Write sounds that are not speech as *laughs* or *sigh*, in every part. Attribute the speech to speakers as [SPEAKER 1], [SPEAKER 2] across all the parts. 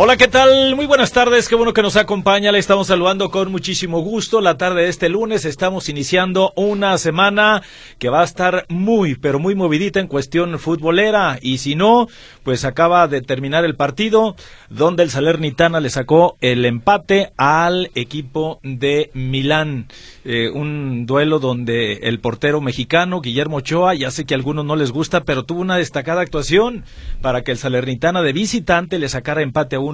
[SPEAKER 1] Hola, ¿qué tal? Muy buenas tardes, qué bueno que nos acompaña. Le estamos saludando con muchísimo gusto. La tarde de este lunes estamos iniciando una semana que va a estar muy, pero muy movidita en cuestión futbolera. Y si no, pues acaba de terminar el partido donde el Salernitana le sacó el empate al equipo de Milán. Eh, un duelo donde el portero mexicano, Guillermo Ochoa, ya sé que a algunos no les gusta, pero tuvo una destacada actuación para que el Salernitana de visitante le sacara empate a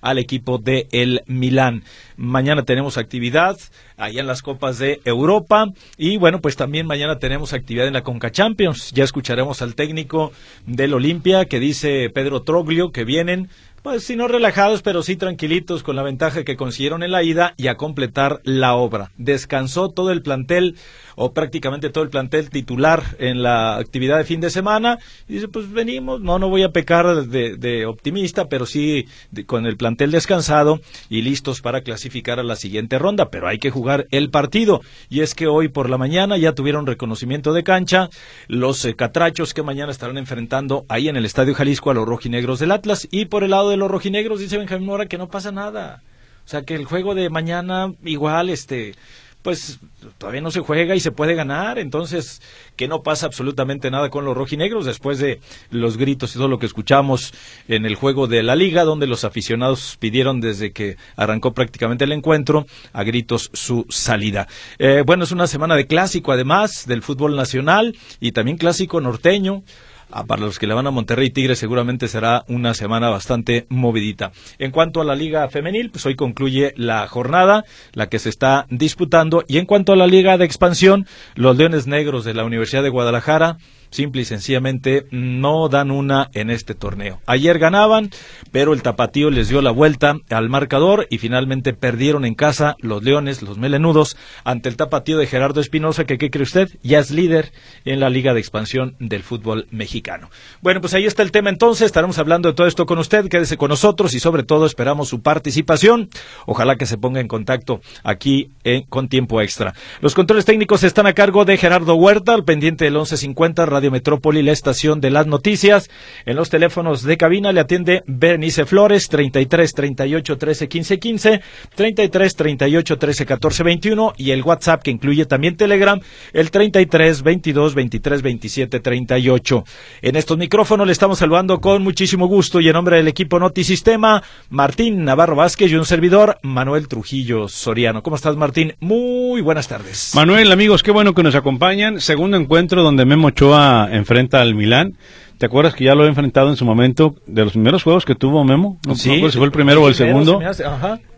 [SPEAKER 1] al equipo de el Milán. Mañana tenemos actividad allá en las Copas de Europa y bueno, pues también mañana tenemos actividad en la Conca Champions. Ya escucharemos al técnico del Olimpia que dice Pedro Troglio que vienen pues si no relajados, pero sí tranquilitos con la ventaja que consiguieron en la ida y a completar la obra. Descansó todo el plantel o prácticamente todo el plantel titular en la actividad de fin de semana. Y dice, pues venimos, no, no voy a pecar de, optimista, pero sí con el plantel descansado y listos para clasificar a la siguiente ronda, pero hay que jugar el partido. Y es que hoy por la mañana ya tuvieron reconocimiento de cancha los eh, catrachos que mañana estarán enfrentando ahí en el Estadio Jalisco a los rojinegros del Atlas. Y por el lado de los rojinegros dice Benjamín Mora que no pasa nada. O sea que el juego de mañana igual este pues todavía no se juega y se puede ganar, entonces que no pasa absolutamente nada con los rojinegros después de los gritos y todo lo que escuchamos en el juego de la liga, donde los aficionados pidieron desde que arrancó prácticamente el encuentro a gritos su salida. Eh, bueno, es una semana de clásico además del fútbol nacional y también clásico norteño. Ah, para los que le van a Monterrey Tigres seguramente será una semana bastante movidita. En cuanto a la Liga Femenil, pues hoy concluye la jornada, la que se está disputando. Y en cuanto a la Liga de Expansión, los Leones Negros de la Universidad de Guadalajara simple y sencillamente no dan una en este torneo. Ayer ganaban, pero el tapatío les dio la vuelta al marcador y finalmente perdieron en casa los Leones, los Melenudos, ante el tapatío de Gerardo Espinosa, que ¿qué cree usted? Ya es líder en la Liga de Expansión del fútbol mexicano. Bueno, pues ahí está el tema entonces, estaremos hablando de todo esto con usted, quédese con nosotros y sobre todo esperamos su participación. Ojalá que se ponga en contacto aquí en, con tiempo extra. Los controles técnicos están a cargo de Gerardo Huerta, al pendiente del 1150 Radio Metrópoli, la estación de las noticias. En los teléfonos de cabina le atiende Bernice Flores, 33 38 13 15 15, 33 38 13 14 21 y el WhatsApp que incluye también Telegram, el 33 22 23 27 38. En estos micrófonos le estamos saludando con muchísimo gusto y en nombre del equipo Notisistema, Martín Navarro Vázquez y un servidor, Manuel Trujillo Soriano. ¿Cómo estás, Martín? Muy buenas tardes.
[SPEAKER 2] Manuel, amigos, qué bueno que nos acompañan. Segundo encuentro donde Memo Ochoa enfrenta al Milán. ¿Te acuerdas que ya lo he enfrentado en su momento de los primeros juegos que tuvo Memo? No,
[SPEAKER 1] sí,
[SPEAKER 2] si fue el primero o el segundo.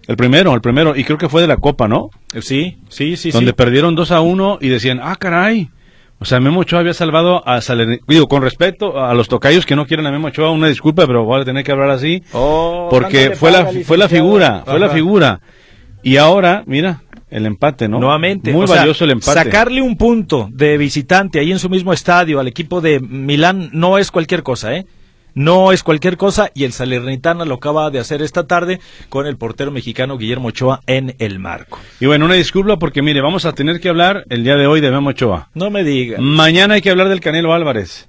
[SPEAKER 2] El primero, el primero, y creo que fue de la Copa, ¿no?
[SPEAKER 1] Sí, sí, sí.
[SPEAKER 2] Donde perdieron 2 a 1 y decían, ah, caray. O sea, Memo Ochoa había salvado a Salernitana. Digo, con respeto a los tocayos que no quieren a Memo Ochoa, una disculpa, pero voy a tener que hablar así.
[SPEAKER 1] Oh,
[SPEAKER 2] porque fue la, fue la figura, fue la figura. Y ahora, mira, el empate, ¿no?
[SPEAKER 1] Nuevamente.
[SPEAKER 2] Muy valioso el empate.
[SPEAKER 1] Sacarle un punto de visitante ahí en su mismo estadio al equipo de Milán no es cualquier cosa, ¿eh? No es cualquier cosa y el Salernitana lo acaba de hacer esta tarde con el portero mexicano Guillermo Ochoa en el marco.
[SPEAKER 2] Y bueno, una disculpa porque mire, vamos a tener que hablar el día de hoy de Memo Ochoa.
[SPEAKER 1] No me diga.
[SPEAKER 2] Mañana hay que hablar del Canelo Álvarez.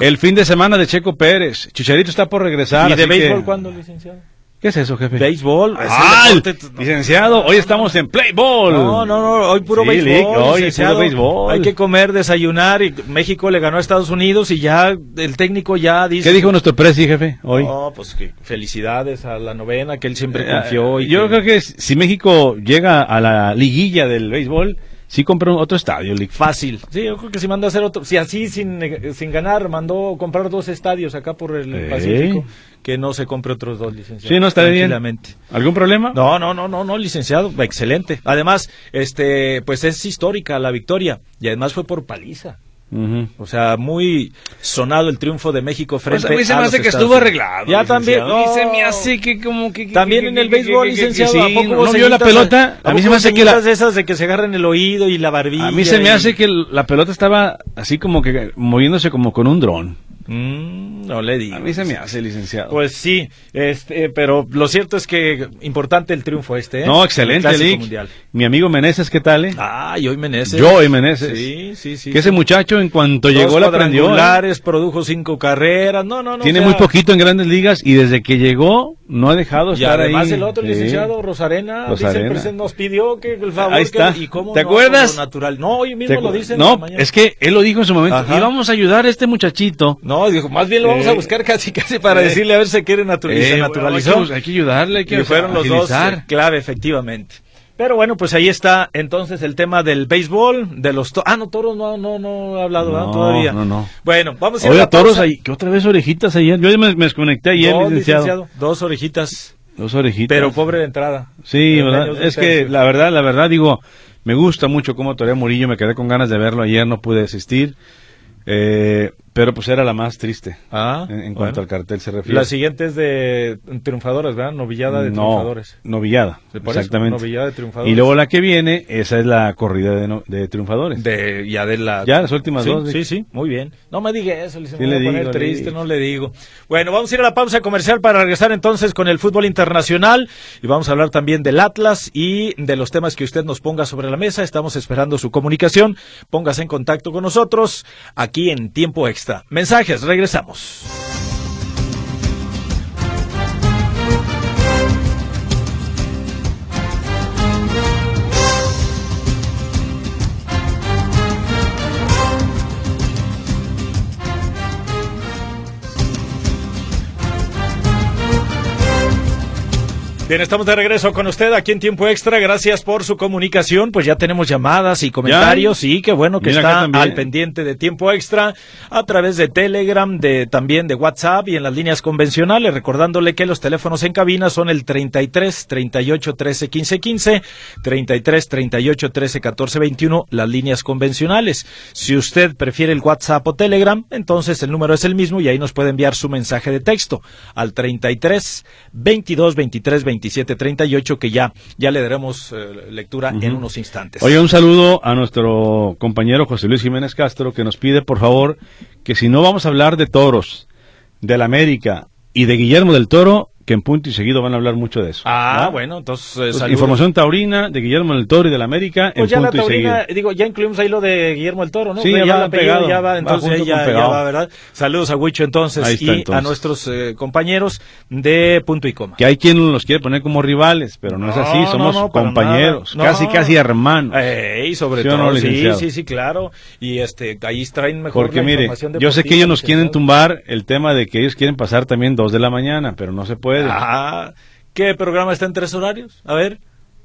[SPEAKER 2] El fin de semana de Checo Pérez. Chicharito está por regresar.
[SPEAKER 1] ¿Y de béisbol cuándo, licenciado?
[SPEAKER 2] ¿Qué es eso, jefe?
[SPEAKER 1] Béisbol.
[SPEAKER 2] ¡Ah! Licenciado, hoy estamos en Playball.
[SPEAKER 1] No, no, no, hoy puro béisbol. hoy puro béisbol. Hay que comer, desayunar y México le ganó a Estados Unidos y ya el técnico ya dice...
[SPEAKER 2] ¿Qué dijo nuestro presi, jefe, hoy?
[SPEAKER 1] No, pues que felicidades a la novena que él siempre eh, confió. Y
[SPEAKER 2] yo creo que si México llega a la liguilla del béisbol sí compró otro estadio,
[SPEAKER 1] Fácil. Sí, yo creo que si mandó a hacer otro, si así sin, sin ganar, mandó comprar dos estadios acá por el Pacífico, que no se compre otros dos, licenciados.
[SPEAKER 2] Sí, no está bien. ¿Algún problema?
[SPEAKER 1] No, no, no, no, no, licenciado, excelente. Además, este, pues es histórica la victoria y además fue por paliza.
[SPEAKER 2] Ujú.
[SPEAKER 1] O sea, muy sonado el triunfo de México frente
[SPEAKER 2] Pues a mí se me hace que
[SPEAKER 1] Estados
[SPEAKER 2] estuvo arreglado.
[SPEAKER 1] Ya también. No.
[SPEAKER 2] Se me hace que como que... que-
[SPEAKER 1] También
[SPEAKER 2] que-
[SPEAKER 1] en el béisbol, licenciado,
[SPEAKER 2] sí,
[SPEAKER 1] ¿a poco hubo
[SPEAKER 2] ¿no vio la pelota? A mí se me hace que la...
[SPEAKER 1] esas de que se agarran el oído y la barbilla.
[SPEAKER 2] A mí se me
[SPEAKER 1] y-
[SPEAKER 2] hace que la pelota estaba así como que moviéndose como con un dron.
[SPEAKER 1] Mm, no le digo.
[SPEAKER 2] A mí se me hace, licenciado.
[SPEAKER 1] Pues sí, este, pero lo cierto es que importante el triunfo este. ¿eh?
[SPEAKER 2] no,
[SPEAKER 1] El
[SPEAKER 2] excelente, Lick.
[SPEAKER 1] Mundial.
[SPEAKER 2] Mi amigo Meneses, ¿qué tal? eh?
[SPEAKER 1] Ay, hoy Meneses.
[SPEAKER 2] Yo y Meneses.
[SPEAKER 1] Sí, sí, sí.
[SPEAKER 2] que ese muchacho en cuanto
[SPEAKER 1] Dos
[SPEAKER 2] llegó la aprendió. ¿eh?
[SPEAKER 1] produjo cinco carreras. No, no, no.
[SPEAKER 2] Tiene
[SPEAKER 1] o sea,
[SPEAKER 2] muy poquito en grandes ligas y desde que llegó no ha dejado
[SPEAKER 1] Y
[SPEAKER 2] estar
[SPEAKER 1] además
[SPEAKER 2] ahí.
[SPEAKER 1] el otro
[SPEAKER 2] Sí.
[SPEAKER 1] licenciado Rosarena, nos pidió que el favor
[SPEAKER 2] Ahí está.
[SPEAKER 1] que- y cómo
[SPEAKER 2] ¿Te
[SPEAKER 1] no,
[SPEAKER 2] acuerdas?
[SPEAKER 1] natural. No, hoy mismo
[SPEAKER 2] ¿Te
[SPEAKER 1] lo
[SPEAKER 2] acu-
[SPEAKER 1] dice. en la
[SPEAKER 2] No, es que él lo dijo en su momento.
[SPEAKER 1] Ajá.
[SPEAKER 2] Y vamos a ayudar a este muchachito.
[SPEAKER 1] No, dijo, más bien lo vamos a
[SPEAKER 2] Eh,
[SPEAKER 1] buscar casi casi para
[SPEAKER 2] eh,
[SPEAKER 1] decirle a ver si quiere naturalizar.
[SPEAKER 2] Eh,
[SPEAKER 1] naturalizó.
[SPEAKER 2] hay, que, hay que ayudarle, hay que
[SPEAKER 1] y fueron los dos eh, clave, efectivamente. Pero bueno, pues ahí está entonces el tema del béisbol, de los... ah, no, Toros no, no, no ha hablado.
[SPEAKER 2] No,
[SPEAKER 1] todavía.
[SPEAKER 2] no, no.
[SPEAKER 1] Bueno, vamos a ir a la
[SPEAKER 2] toros ahí, que otra vez orejitas ayer. Yo me, me desconecté ayer,
[SPEAKER 1] Dos,
[SPEAKER 2] licenciado.
[SPEAKER 1] Dos orejitas,
[SPEAKER 2] Dos orejitas.
[SPEAKER 1] pero pobre de entrada.
[SPEAKER 2] Sí, Es que la verdad, la verdad, digo, me gusta mucho cómo torea Murillo, me quedé con ganas de verlo ayer, no pude asistir, eh, pero pues era la más triste
[SPEAKER 1] Ah,
[SPEAKER 2] en, en
[SPEAKER 1] bueno.
[SPEAKER 2] cuanto al cartel se refiere.
[SPEAKER 1] La siguiente es de triunfadores, ¿verdad? Novillada de
[SPEAKER 2] no,
[SPEAKER 1] triunfadores.
[SPEAKER 2] novillada,
[SPEAKER 1] eso,
[SPEAKER 2] exactamente.
[SPEAKER 1] novillada de triunfadores.
[SPEAKER 2] y luego la que viene, esa es la corrida de, no- de triunfadores.
[SPEAKER 1] De, ya de la...
[SPEAKER 2] Ya, las últimas
[SPEAKER 1] sí,
[SPEAKER 2] dos,
[SPEAKER 1] Sí, sí, muy bien. No me diga eso, le
[SPEAKER 2] Sí
[SPEAKER 1] voy
[SPEAKER 2] le
[SPEAKER 1] poner
[SPEAKER 2] digo,
[SPEAKER 1] triste, no le digo. Bueno, vamos a ir a la pausa comercial para regresar entonces con el fútbol internacional y vamos a hablar también del Atlas y de los temas que usted nos ponga sobre la mesa. Estamos esperando su comunicación. Póngase en contacto con nosotros aquí en Tiempo Extra. Mensajes, regresamos. Bien, estamos de regreso con usted aquí en Tiempo Extra. Gracias por su comunicación. Pues ya tenemos llamadas y comentarios. Sí, qué bueno que
[SPEAKER 2] Mira
[SPEAKER 1] está al pendiente de Tiempo Extra a través de Telegram, de también de WhatsApp y en las líneas convencionales. Recordándole que los teléfonos en cabina son el 33 38 13 15 15, 33 38 13 14 21, las líneas convencionales. Si usted prefiere el WhatsApp o Telegram, entonces el número es el mismo y ahí nos puede enviar su mensaje de texto al 33 22 23 27 38 que ya ya le daremos eh, lectura en unos instantes.
[SPEAKER 2] Oye, un saludo a nuestro compañero José Luis Jiménez Castro que nos pide, por favor, que si no vamos a hablar de toros, del América y de Guillermo del Toro, que en punto y seguido van a hablar mucho de eso.
[SPEAKER 1] Ah, bueno, entonces, eh,
[SPEAKER 2] información taurina de Guillermo del Toro y del América
[SPEAKER 1] Pues
[SPEAKER 2] en
[SPEAKER 1] ya la
[SPEAKER 2] punto y
[SPEAKER 1] taurina,
[SPEAKER 2] seguido.
[SPEAKER 1] digo, ya incluimos ahí lo de Guillermo el Toro, ¿no?
[SPEAKER 2] Sí,
[SPEAKER 1] ya
[SPEAKER 2] va
[SPEAKER 1] el apellido
[SPEAKER 2] pegado,
[SPEAKER 1] ya va,
[SPEAKER 2] va
[SPEAKER 1] entonces ahí ya, ya
[SPEAKER 2] pegado.
[SPEAKER 1] va, ¿verdad? Saludos a Huicho entonces
[SPEAKER 2] está,
[SPEAKER 1] y a nuestros eh, compañeros de Punto y Coma.
[SPEAKER 2] Que hay quien los quiere poner como rivales, pero no, es así, somos
[SPEAKER 1] no,
[SPEAKER 2] compañeros, casi casi hermanos.
[SPEAKER 1] Ey, sobre
[SPEAKER 2] ¿Sí
[SPEAKER 1] todo, sí, sí, sí, claro. Y este, ahí traen mejor
[SPEAKER 2] Porque
[SPEAKER 1] la
[SPEAKER 2] mire, yo sé que ellos nos quieren tumbar el tema de que ellos quieren pasar también dos de la mañana, pero no se puede.
[SPEAKER 1] Ah, ¿qué programa está en tres horarios? A ver,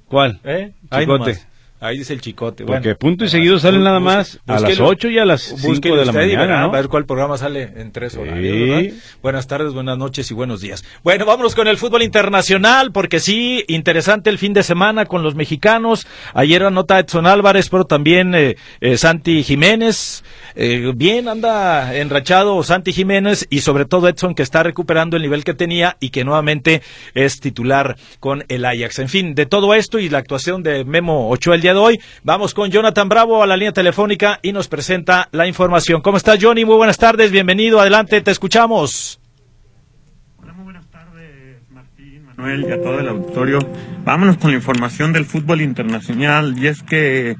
[SPEAKER 2] ¿Cuál?
[SPEAKER 1] ¿eh?
[SPEAKER 2] Chicote.
[SPEAKER 1] Ahí dice el chicote.
[SPEAKER 2] Porque
[SPEAKER 1] bueno.
[SPEAKER 2] punto y seguido salen nada más a las
[SPEAKER 1] búsquelo.
[SPEAKER 2] 8 y a las 5
[SPEAKER 1] Búsquelo
[SPEAKER 2] de la mañana, ¿no?
[SPEAKER 1] A ver cuál programa sale en tres
[SPEAKER 2] Sí.
[SPEAKER 1] ¿verdad? Buenas tardes, buenas noches y buenos días. Bueno, vámonos con el fútbol internacional, porque sí, interesante el fin de semana con los mexicanos. Ayer anota Edson Álvarez, pero también eh, eh, Santi Jiménez. Eh, bien anda enrachado Santi Jiménez y sobre todo Edson que está recuperando el nivel que tenía y que nuevamente es titular con el Ajax. En fin, de todo esto y la actuación de Memo Ochoa el día de hoy, vamos con Jonathan Bravo a la línea telefónica y nos presenta la información. ¿Cómo estás, Johnny? Muy buenas tardes, bienvenido, adelante, te escuchamos.
[SPEAKER 3] Hola, muy buenas tardes, Martín, Manuel y a todo el auditorio. Vámonos con la información del fútbol internacional y es que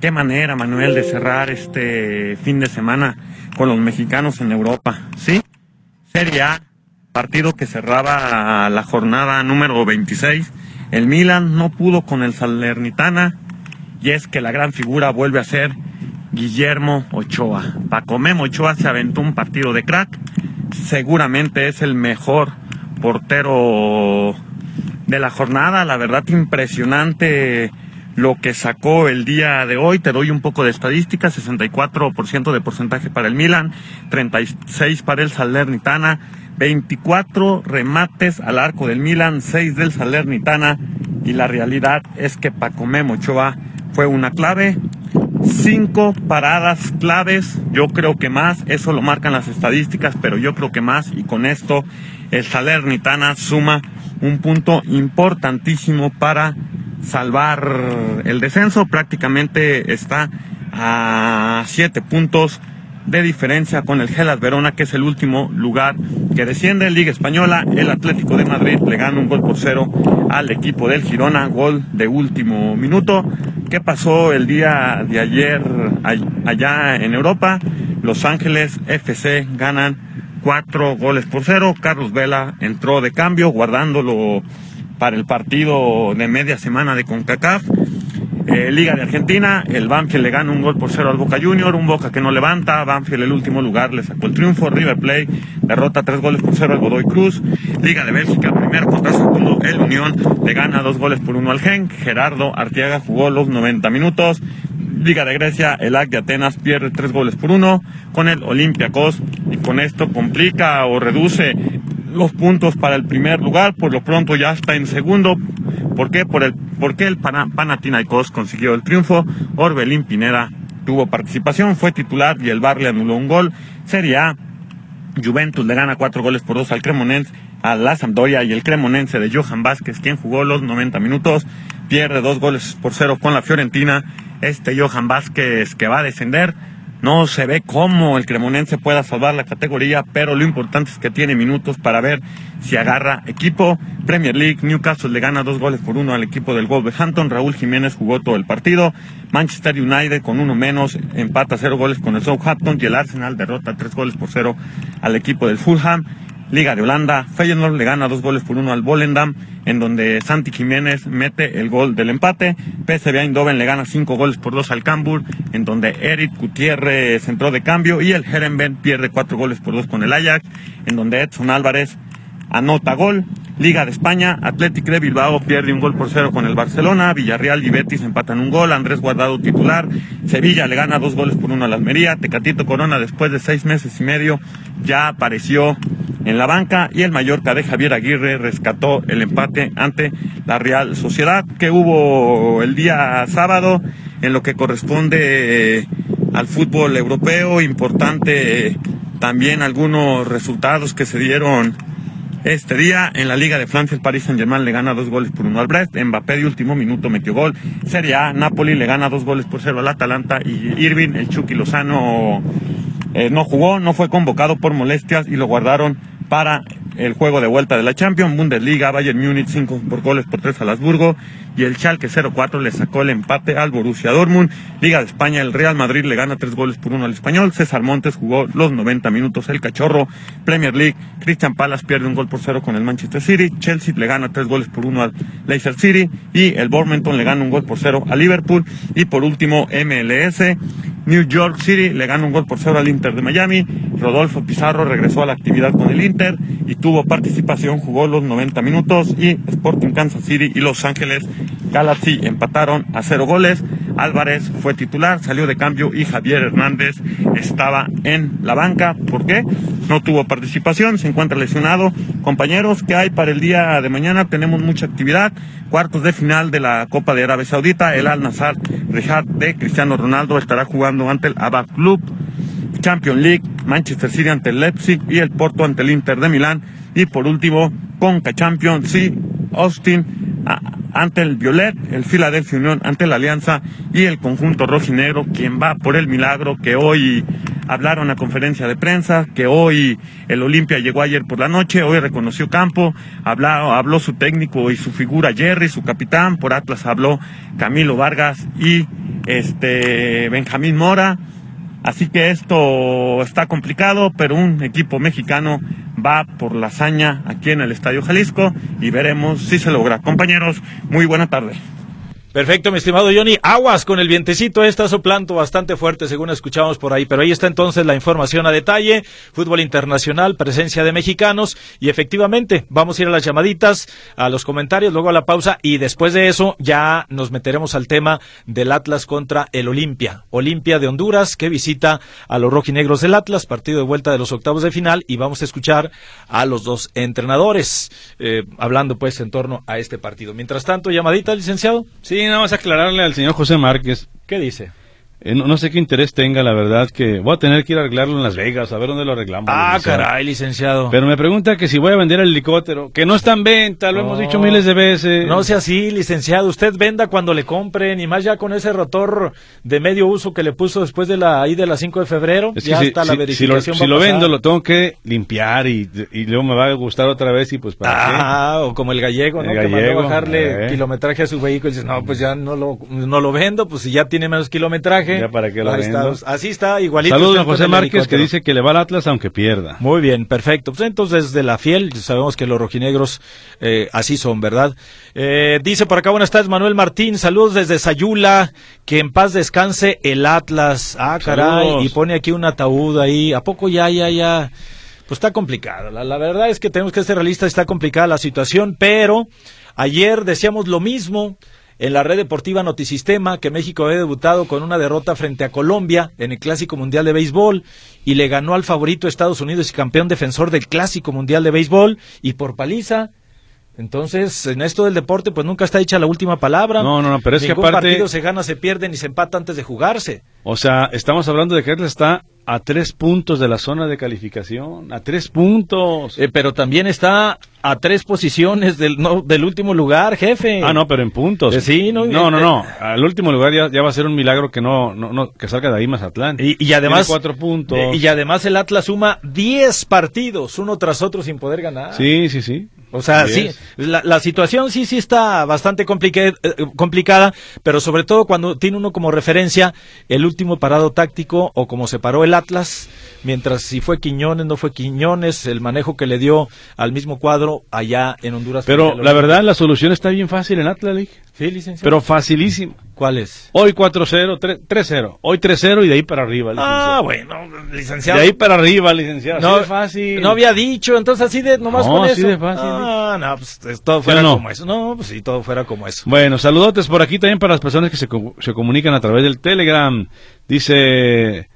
[SPEAKER 3] qué manera, Manuel, de cerrar este fin de semana con los mexicanos en Europa, ¿sí? Serie A, partido que cerraba la jornada número 26. El Milan no pudo con el Salernitana y es que la gran figura vuelve a ser Guillermo Ochoa. Paco Memo Ochoa se aventó un partido de crack. Seguramente es el mejor portero de la jornada. La verdad, impresionante lo que sacó el día de hoy. Te doy un poco de estadística: 64% de porcentaje para el Milan, 36% para el Salernitana. 24 remates al arco del Milan, 6 del Salernitana y la realidad es que Paco Memo Ochoa fue una clave. cinco paradas claves, yo creo que más, eso lo marcan las estadísticas, pero yo creo que más, y con esto el Salernitana suma un punto importantísimo para salvar el descenso, prácticamente está a siete puntos de diferencia con el Gelas Verona, que es el último lugar que desciende en Liga Española. El Atlético de Madrid le gana un gol por cero al equipo del Girona, gol de último minuto. ¿Qué pasó el día de ayer allá en Europa? Los Ángeles FC ganan cuatro goles por cero. Carlos Vela entró de cambio, guardándolo para el partido de media semana de CONCACAF. Eh, Liga de Argentina, el Banfield le gana un gol por cero al Boca Junior, un Boca que no levanta, Banfield el último lugar le sacó el triunfo, River Plate derrota tres goles por cero al Godoy Cruz, Liga de Bélgica, primer contra segundo, el Unión le gana dos goles por uno al Genk, Gerardo Artiaga jugó los 90 minutos, Liga de Grecia, el AC de Atenas pierde tres goles por uno con el Olympiacos y con esto complica o reduce los puntos para el primer lugar, por lo pronto ya está en segundo. ¿Por qué? Por el, porque el Panathinaikos consiguió el triunfo. Orbelín Pineda tuvo participación, fue titular y el Bar le anuló un gol. Serie A, Juventus le gana cuatro goles por dos al Cremonense, a la Sampdoria y el Cremonense de Johan Vázquez, quien jugó los 90 minutos, pierde dos goles por cero con la Fiorentina. Este Johan Vázquez que va a descender no se ve cómo el Cremonense pueda salvar la categoría, pero lo importante es que tiene minutos para ver si agarra equipo. Premier League, Newcastle le gana dos goles por uno al equipo del Wolverhampton. Raúl Jiménez jugó todo el partido. Manchester United con uno menos empata cero goles con el Southampton y el Arsenal derrota tres goles por cero al equipo del Fulham. Liga de Holanda, Feyenoord le gana dos goles por uno al Volendam, en donde Santi Jiménez mete el gol del empate. PSV Eindhoven le gana cinco goles por dos al Cambur, en donde Eric Gutiérrez entró de cambio y el Herenben pierde cuatro goles por dos con el Ajax, en donde Edson Álvarez anota gol. Liga de España, Athletic de Bilbao pierde un gol por cero con el Barcelona, Villarreal y Betis empatan un gol, Andrés Guardado titular, Sevilla le gana dos goles por uno a la Almería, Tecatito Corona después de seis meses y medio ya apareció en la banca y el Mallorca de Javier Aguirre rescató el empate ante la Real Sociedad que hubo el día sábado en lo que corresponde al fútbol europeo, importante también algunos resultados que se dieron este día en la Liga de Francia, el Paris Saint-Germain le gana dos goles por uno al Brest. Mbappé de último minuto metió gol. Serie A, Napoli le gana dos goles por cero al Atalanta. Y Irving, el Chucky Lozano, eh, no jugó, no fue convocado por molestias y lo guardaron para el juego de vuelta de la Champions, Bundesliga, Bayern Múnich 5 por goles por 3 al Habsburgo y el Schalke 0-4 le sacó el empate al Borussia Dortmund. Liga de España, el Real Madrid le gana 3 goles por 1 al Español. César Montes jugó los 90 minutos el Cachorro. Premier League, Christian Palace pierde un gol por 0 con el Manchester City. Chelsea le gana 3 goles por 1 al Leicester City y el Bournemouth le gana un gol por 0 al Liverpool. Y por último, MLS, New York City le gana un gol por 0 al Inter de Miami. Rodolfo Pizarro regresó a la actividad con el Inter y tuvo participación, jugó los 90 minutos y Sporting Kansas City y Los Ángeles Galaxy empataron a cero goles. Álvarez fue titular, salió de cambio y Javier Hernández estaba en la banca. ¿Por qué? No tuvo participación, se encuentra lesionado. Compañeros, ¿qué hay para el día de mañana? Tenemos mucha actividad. Cuartos de final de la Copa de Arabia Saudita. El Al Nassr Rihad de Cristiano Ronaldo estará jugando ante el Abad Club. Champions League, Manchester City ante el Leipzig y el Porto ante el Inter de Milán. Y por último, Conca Champions, sí, Austin ante el Violet, el Philadelphia Unión ante la Alianza y el conjunto rojinegro, quien va por el milagro que hoy hablaron a conferencia de prensa, que hoy el Olimpia llegó ayer por la noche, hoy reconoció campo, habló, habló su técnico y su figura Jerry, su capitán, por Atlas habló Camilo Vargas y este Benjamín Mora. Así que esto está complicado, pero un equipo mexicano va por la hazaña aquí en el Estadio Jalisco y veremos si se logra. Compañeros, muy buena tarde.
[SPEAKER 1] Perfecto, mi estimado Johnny. Aguas con el vientecito, está soplando bastante fuerte, según escuchamos por ahí. Pero ahí está entonces la información a detalle. Fútbol internacional, presencia de mexicanos. Y efectivamente, vamos a ir a las llamaditas, a los comentarios, luego a la pausa. Y después de eso, ya nos meteremos al tema del Atlas contra el Olimpia. Olimpia de Honduras, que visita a los rojinegros del Atlas, partido de vuelta de los octavos de final. Y vamos a escuchar a los dos entrenadores, eh, hablando pues en torno a este partido. Mientras tanto, llamadita, licenciado.
[SPEAKER 2] Sí, nada más aclararle al señor José Márquez.
[SPEAKER 1] ¿Qué dice?
[SPEAKER 2] Eh, no, no sé qué interés tenga, la verdad, que voy a tener que ir a arreglarlo en Las Vegas, a ver dónde lo arreglamos.
[SPEAKER 1] Ah,
[SPEAKER 2] licenciado.
[SPEAKER 1] caray, licenciado.
[SPEAKER 2] Pero me pregunta que si voy a vender el helicóptero, que no está en venta, lo hemos dicho miles de veces.
[SPEAKER 1] No sea así, licenciado. Usted venda cuando le compren y más ya con ese rotor de medio uso que le puso después de la ahí de las 5 de febrero.
[SPEAKER 2] Es que
[SPEAKER 1] ya
[SPEAKER 2] si,
[SPEAKER 1] está
[SPEAKER 2] si-
[SPEAKER 1] la
[SPEAKER 2] si lo,
[SPEAKER 1] verificación.
[SPEAKER 2] si
[SPEAKER 1] va a
[SPEAKER 2] lo vendo, lo tengo que limpiar y, y luego me va a gustar otra vez y pues para qué.
[SPEAKER 1] Ah, o como el gallego, ¿no?
[SPEAKER 2] El
[SPEAKER 1] que mandó
[SPEAKER 2] gallego,
[SPEAKER 1] a bajarle
[SPEAKER 2] eh.
[SPEAKER 1] kilometraje a su vehículo y dices, no, pues ya no lo, no lo vendo, pues si ya tiene menos kilometraje.
[SPEAKER 2] Ya para qué lo.
[SPEAKER 1] Así está, igualito.
[SPEAKER 2] Saludos a José Márquez que dice que le va al Atlas aunque pierda.
[SPEAKER 1] Muy bien, perfecto. Pues entonces de la fiel, sabemos que los rojinegros eh, así son, ¿verdad? Eh, dice por acá, buenas tardes, Manuel Martín, saludos desde Sayula, que en paz descanse el Atlas. Ah, caray,
[SPEAKER 2] Saludos.
[SPEAKER 1] y pone aquí un ataúd ahí. ¿A poco ya, ya, ya? Pues está complicado. La, la verdad es que tenemos que ser realistas, está complicada la situación, pero ayer decíamos lo mismo en la red deportiva Notisistema que México había debutado con una derrota frente a Colombia en el Clásico Mundial de Béisbol y le ganó al favorito Estados Unidos y campeón defensor del Clásico Mundial de Béisbol y por paliza. Entonces, en esto del deporte, pues nunca está hecha la última palabra.
[SPEAKER 2] No, no, no, pero es que
[SPEAKER 1] Ningún
[SPEAKER 2] aparte-
[SPEAKER 1] partido se gana, se pierde ni se empata antes de jugarse.
[SPEAKER 2] O sea, estamos hablando de que Atlas está a tres puntos de la zona de calificación. A tres puntos.
[SPEAKER 1] Eh, pero también está a tres posiciones del, no, del último lugar, jefe.
[SPEAKER 2] Ah, no, pero en puntos.
[SPEAKER 1] Eh, sí, no,
[SPEAKER 2] no, no,
[SPEAKER 1] eh,
[SPEAKER 2] no. Al último lugar ya, ya va a ser un milagro que no, no, no que salga de ahí Mazatlán.
[SPEAKER 1] Y, y además.
[SPEAKER 2] Tiene cuatro puntos.
[SPEAKER 1] eh, y además el Atlas suma 10 partidos, uno tras otro, sin poder ganar.
[SPEAKER 2] Sí, sí, sí.
[SPEAKER 1] O sea, sí, la, la situación sí, sí está bastante eh, complicada, pero sobre todo cuando tiene uno como referencia el último parado táctico o como se paró el Atlas, mientras si fue Quiñones, no fue Quiñones, el manejo que le dio al mismo cuadro allá en Honduras.
[SPEAKER 2] Pero la verdad, la solución está bien fácil en Atlas League.
[SPEAKER 1] Sí, licenciado.
[SPEAKER 2] Pero facilísimo.
[SPEAKER 1] ¿cuál es?
[SPEAKER 2] Hoy 4-0, 3- 3-0. Hoy 3-0 y de ahí para arriba,
[SPEAKER 1] Ah,
[SPEAKER 2] licenciado.
[SPEAKER 1] bueno,
[SPEAKER 2] de
[SPEAKER 1] licenciado.
[SPEAKER 2] ahí para arriba, licenciado.
[SPEAKER 1] No,
[SPEAKER 2] Así de fácil.
[SPEAKER 1] No había dicho, entonces así de nomás
[SPEAKER 2] No,
[SPEAKER 1] con
[SPEAKER 2] así
[SPEAKER 1] eso.
[SPEAKER 2] de fácil.
[SPEAKER 1] Ah, no, pues es- todo fuera como eso. No, pues sí, todo fuera como eso.
[SPEAKER 2] Bueno, saludotes por aquí también para las personas que se, se comunican a través del Telegram. Dice,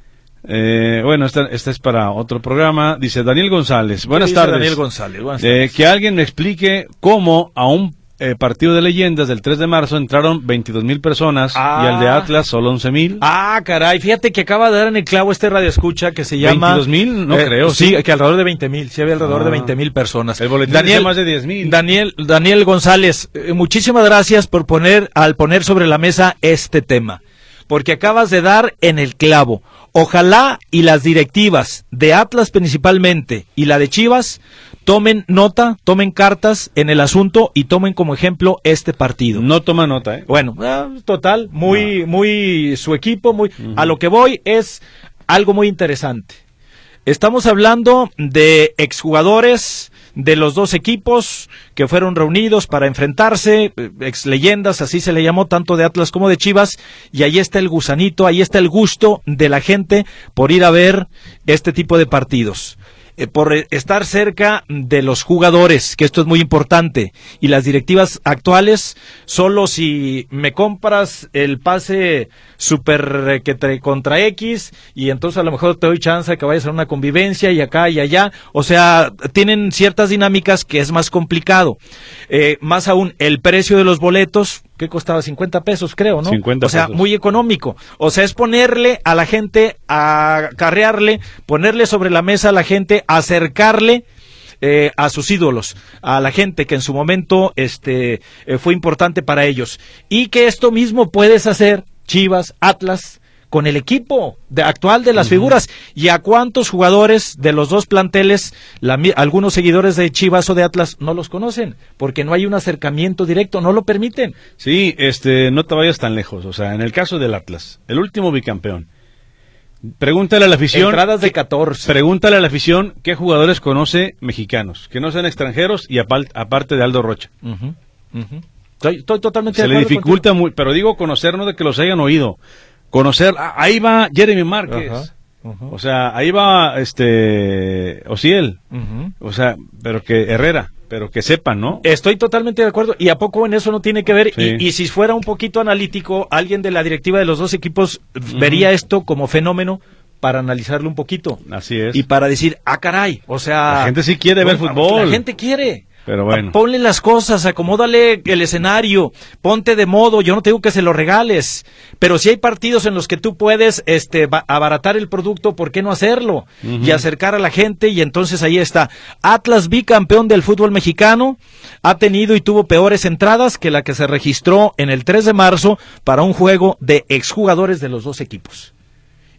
[SPEAKER 2] eh, bueno, esta, esta es para otro programa. Dice Daniel González. Buenas tardes.
[SPEAKER 1] Daniel González, buenas
[SPEAKER 2] Eh,
[SPEAKER 1] tardes.
[SPEAKER 2] que alguien me explique cómo a un eh, partido de leyendas del 3 de marzo entraron 22 mil personas
[SPEAKER 1] Ah.
[SPEAKER 2] y al de Atlas solo 11 mil.
[SPEAKER 1] Ah, caray, fíjate que acaba de dar en el clavo este radio escucha que se llama...
[SPEAKER 2] 22,000, no
[SPEAKER 1] Eh,
[SPEAKER 2] creo,
[SPEAKER 1] Sí,
[SPEAKER 2] sí.
[SPEAKER 1] que alrededor de 20 mil, sí había alrededor
[SPEAKER 2] Ah.
[SPEAKER 1] de 20 mil personas.
[SPEAKER 2] El boletín dice más de 10,000.
[SPEAKER 1] Daniel, Daniel González, eh, muchísimas gracias por poner, al poner sobre la mesa este tema, porque acabas de dar en el clavo. Ojalá y las directivas de Atlas principalmente y la de Chivas tomen nota, tomen cartas en el asunto y tomen como ejemplo este partido.
[SPEAKER 2] No toma nota, ¿eh?
[SPEAKER 1] Bueno, ah, total, muy, muy su equipo, muy. A lo que voy es algo muy interesante. Estamos hablando de exjugadores de los dos equipos que fueron reunidos para enfrentarse, eh, ex leyendas, así se le llamó tanto de Atlas como de Chivas, y ahí está el gusanito, ahí está el gusto de la gente por ir a ver este tipo de partidos eh, por eh, estar cerca de los jugadores, que esto es muy importante, y las directivas actuales, solo si me compras el pase super eh, que contra X, y entonces a lo mejor te doy chance de que vayas a una convivencia y acá y allá, o sea, tienen ciertas dinámicas que es más complicado. Eh, más aún, el precio de los boletos, que costaba 50 pesos, creo, ¿no?
[SPEAKER 2] 50
[SPEAKER 1] o sea,
[SPEAKER 2] pesos.
[SPEAKER 1] muy económico. O sea, es ponerle a la gente, a carrearle, ponerle sobre la mesa a la gente, acercarle eh, a sus ídolos, a la gente que en su momento este, eh, fue importante para ellos. Y que esto mismo puedes hacer, Chivas, Atlas, con el equipo de, actual de las figuras. ¿Y a cuántos jugadores de los dos planteles, la algunos seguidores de Chivas o de Atlas, no los conocen? Porque no hay un acercamiento directo, no lo permiten.
[SPEAKER 2] Sí, este, no te vayas tan lejos. O sea, en el caso del Atlas, el último bicampeón. Pregúntale a la afición.
[SPEAKER 1] Entradas de 14.
[SPEAKER 2] Pregúntale a la afición qué jugadores conoce mexicanos, que no sean extranjeros y aparte de Aldo Rocha.
[SPEAKER 1] Estoy, estoy totalmente
[SPEAKER 2] Se
[SPEAKER 1] de
[SPEAKER 2] le dificulta muy, pero digo conocer, no de que los hayan oído. Conocer, ah, ahí va Jeremy Márquez.
[SPEAKER 1] Ajá.
[SPEAKER 2] O sea, ahí va este
[SPEAKER 1] contigo. Ujú.
[SPEAKER 2] O sea, pero que Herrera, pero que sepan, ¿no?
[SPEAKER 1] Estoy totalmente de acuerdo. ¿Y a poco en eso no tiene que ver?
[SPEAKER 2] Sí.
[SPEAKER 1] Y, y si fuera un poquito analítico, alguien de la directiva de los dos equipos vería esto como fenómeno para analizarlo un poquito.
[SPEAKER 2] Así es.
[SPEAKER 1] Y para decir, ah, caray, o sea...
[SPEAKER 2] La gente sí quiere ver fútbol.
[SPEAKER 1] La gente quiere.
[SPEAKER 2] Pero bueno.
[SPEAKER 1] Ponle las cosas, acomódale el escenario, ponte de modo, yo no te digo que se lo regales, pero si hay partidos en los que tú puedes este abaratar el producto, ¿por qué no hacerlo? Y acercar a la gente y entonces ahí está. Atlas bicampeón del fútbol mexicano, ha tenido y tuvo peores entradas que la que se registró en el 3 de marzo para un juego de exjugadores de los dos equipos.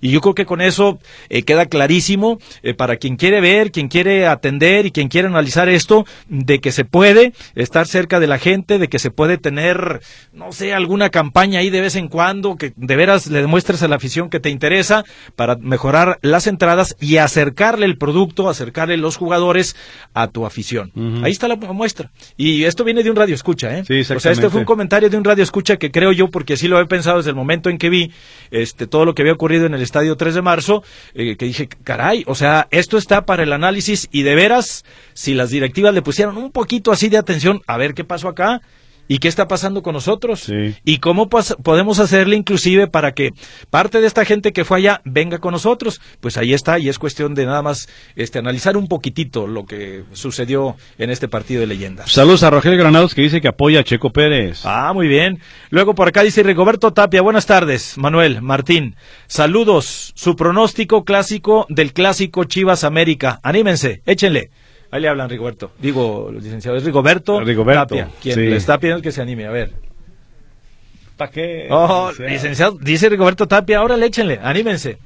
[SPEAKER 1] Y yo creo que con eso eh, queda clarísimo eh, para quien quiere ver, quien quiere atender y quien quiere analizar esto, de que se puede estar cerca de la gente, de que se puede tener, no sé, alguna campaña ahí de vez en cuando, que de veras le demuestres a la afición que te interesa para mejorar las entradas y acercarle el producto, acercarle los jugadores a tu afición. Ahí está la muestra. Y esto viene de un radio escucha, ¿eh?
[SPEAKER 2] Sí,
[SPEAKER 1] o sea, este fue un comentario de un radio escucha que creo yo, porque así lo he pensado desde el momento en que vi este todo lo que había ocurrido en el Estadio 3 de marzo, eh, que dije, caray, o sea, esto está para el análisis y de veras, si las directivas le pusieron un poquito así de atención, a ver qué pasó acá, ¿Y qué está pasando con nosotros? ¿Y cómo podemos hacerle inclusive para que parte de esta gente que fue allá venga con nosotros? Pues ahí está y es cuestión de nada más este, analizar un poquitito lo que sucedió en este partido de leyendas.
[SPEAKER 2] Saludos a Rogelio Granados que dice que apoya a Checo Pérez.
[SPEAKER 1] Ah, muy bien. Luego por acá dice Rigoberto Tapia, buenas tardes, Manuel, Martín. Saludos, su pronóstico clásico del clásico Chivas América. Anímense, échenle. Ahí le hablan Rigoberto. Digo, licenciado, es Rigoberto,
[SPEAKER 2] Rigoberto
[SPEAKER 1] Tapia, quien le está pidiendo que se anime. A ver.
[SPEAKER 2] ¿Para qué?
[SPEAKER 1] Oh, licenciado, dice Rigoberto Tapia, ahora le échenle, anímense.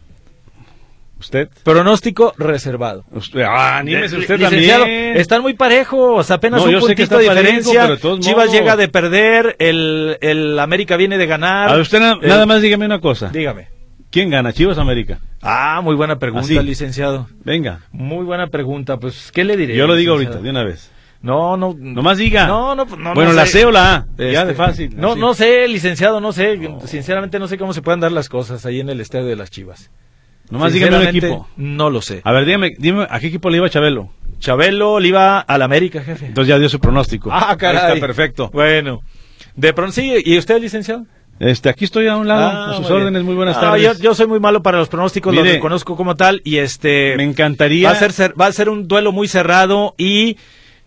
[SPEAKER 2] ¿Usted?
[SPEAKER 1] Pronóstico reservado.
[SPEAKER 2] Usted, ah, anímese usted licenciado, también.
[SPEAKER 1] Están muy parejos, apenas un puntito de diferencia. Chivas llega de perder, el, el América viene de ganar.
[SPEAKER 2] A usted nada más dígame una cosa.
[SPEAKER 1] Dígame.
[SPEAKER 2] ¿Quién gana, Chivas América?
[SPEAKER 1] Ah, muy buena pregunta, licenciado.
[SPEAKER 2] Venga.
[SPEAKER 1] Muy buena pregunta. Pues, ¿qué le diré?
[SPEAKER 2] Yo lo digo ahorita, de una vez.
[SPEAKER 1] No, no.
[SPEAKER 2] Nomás diga.
[SPEAKER 1] No, no, no.
[SPEAKER 2] Bueno, la C o la A.
[SPEAKER 1] ya de este, fácil. No, no sé, licenciado, no sé. Sinceramente no sé cómo se pueden dar las cosas ahí en el estadio de las Chivas.
[SPEAKER 2] Nomás dígame un equipo.
[SPEAKER 1] No lo sé.
[SPEAKER 2] A ver, dime, dime, ¿a qué equipo le iba Chabelo?
[SPEAKER 1] Chabelo le iba al América, jefe.
[SPEAKER 2] Entonces ya dio su pronóstico.
[SPEAKER 1] Ah, caray.
[SPEAKER 2] está perfecto.
[SPEAKER 1] Bueno. De pronto, sí, ¿y usted, licenciado?
[SPEAKER 2] Este, aquí estoy a un lado, a sus órdenes, muy buenas tardes.
[SPEAKER 1] Yo, soy muy malo para los pronósticos, lo reconozco como tal y este
[SPEAKER 2] me encantaría
[SPEAKER 1] va a ser va a ser un duelo muy cerrado y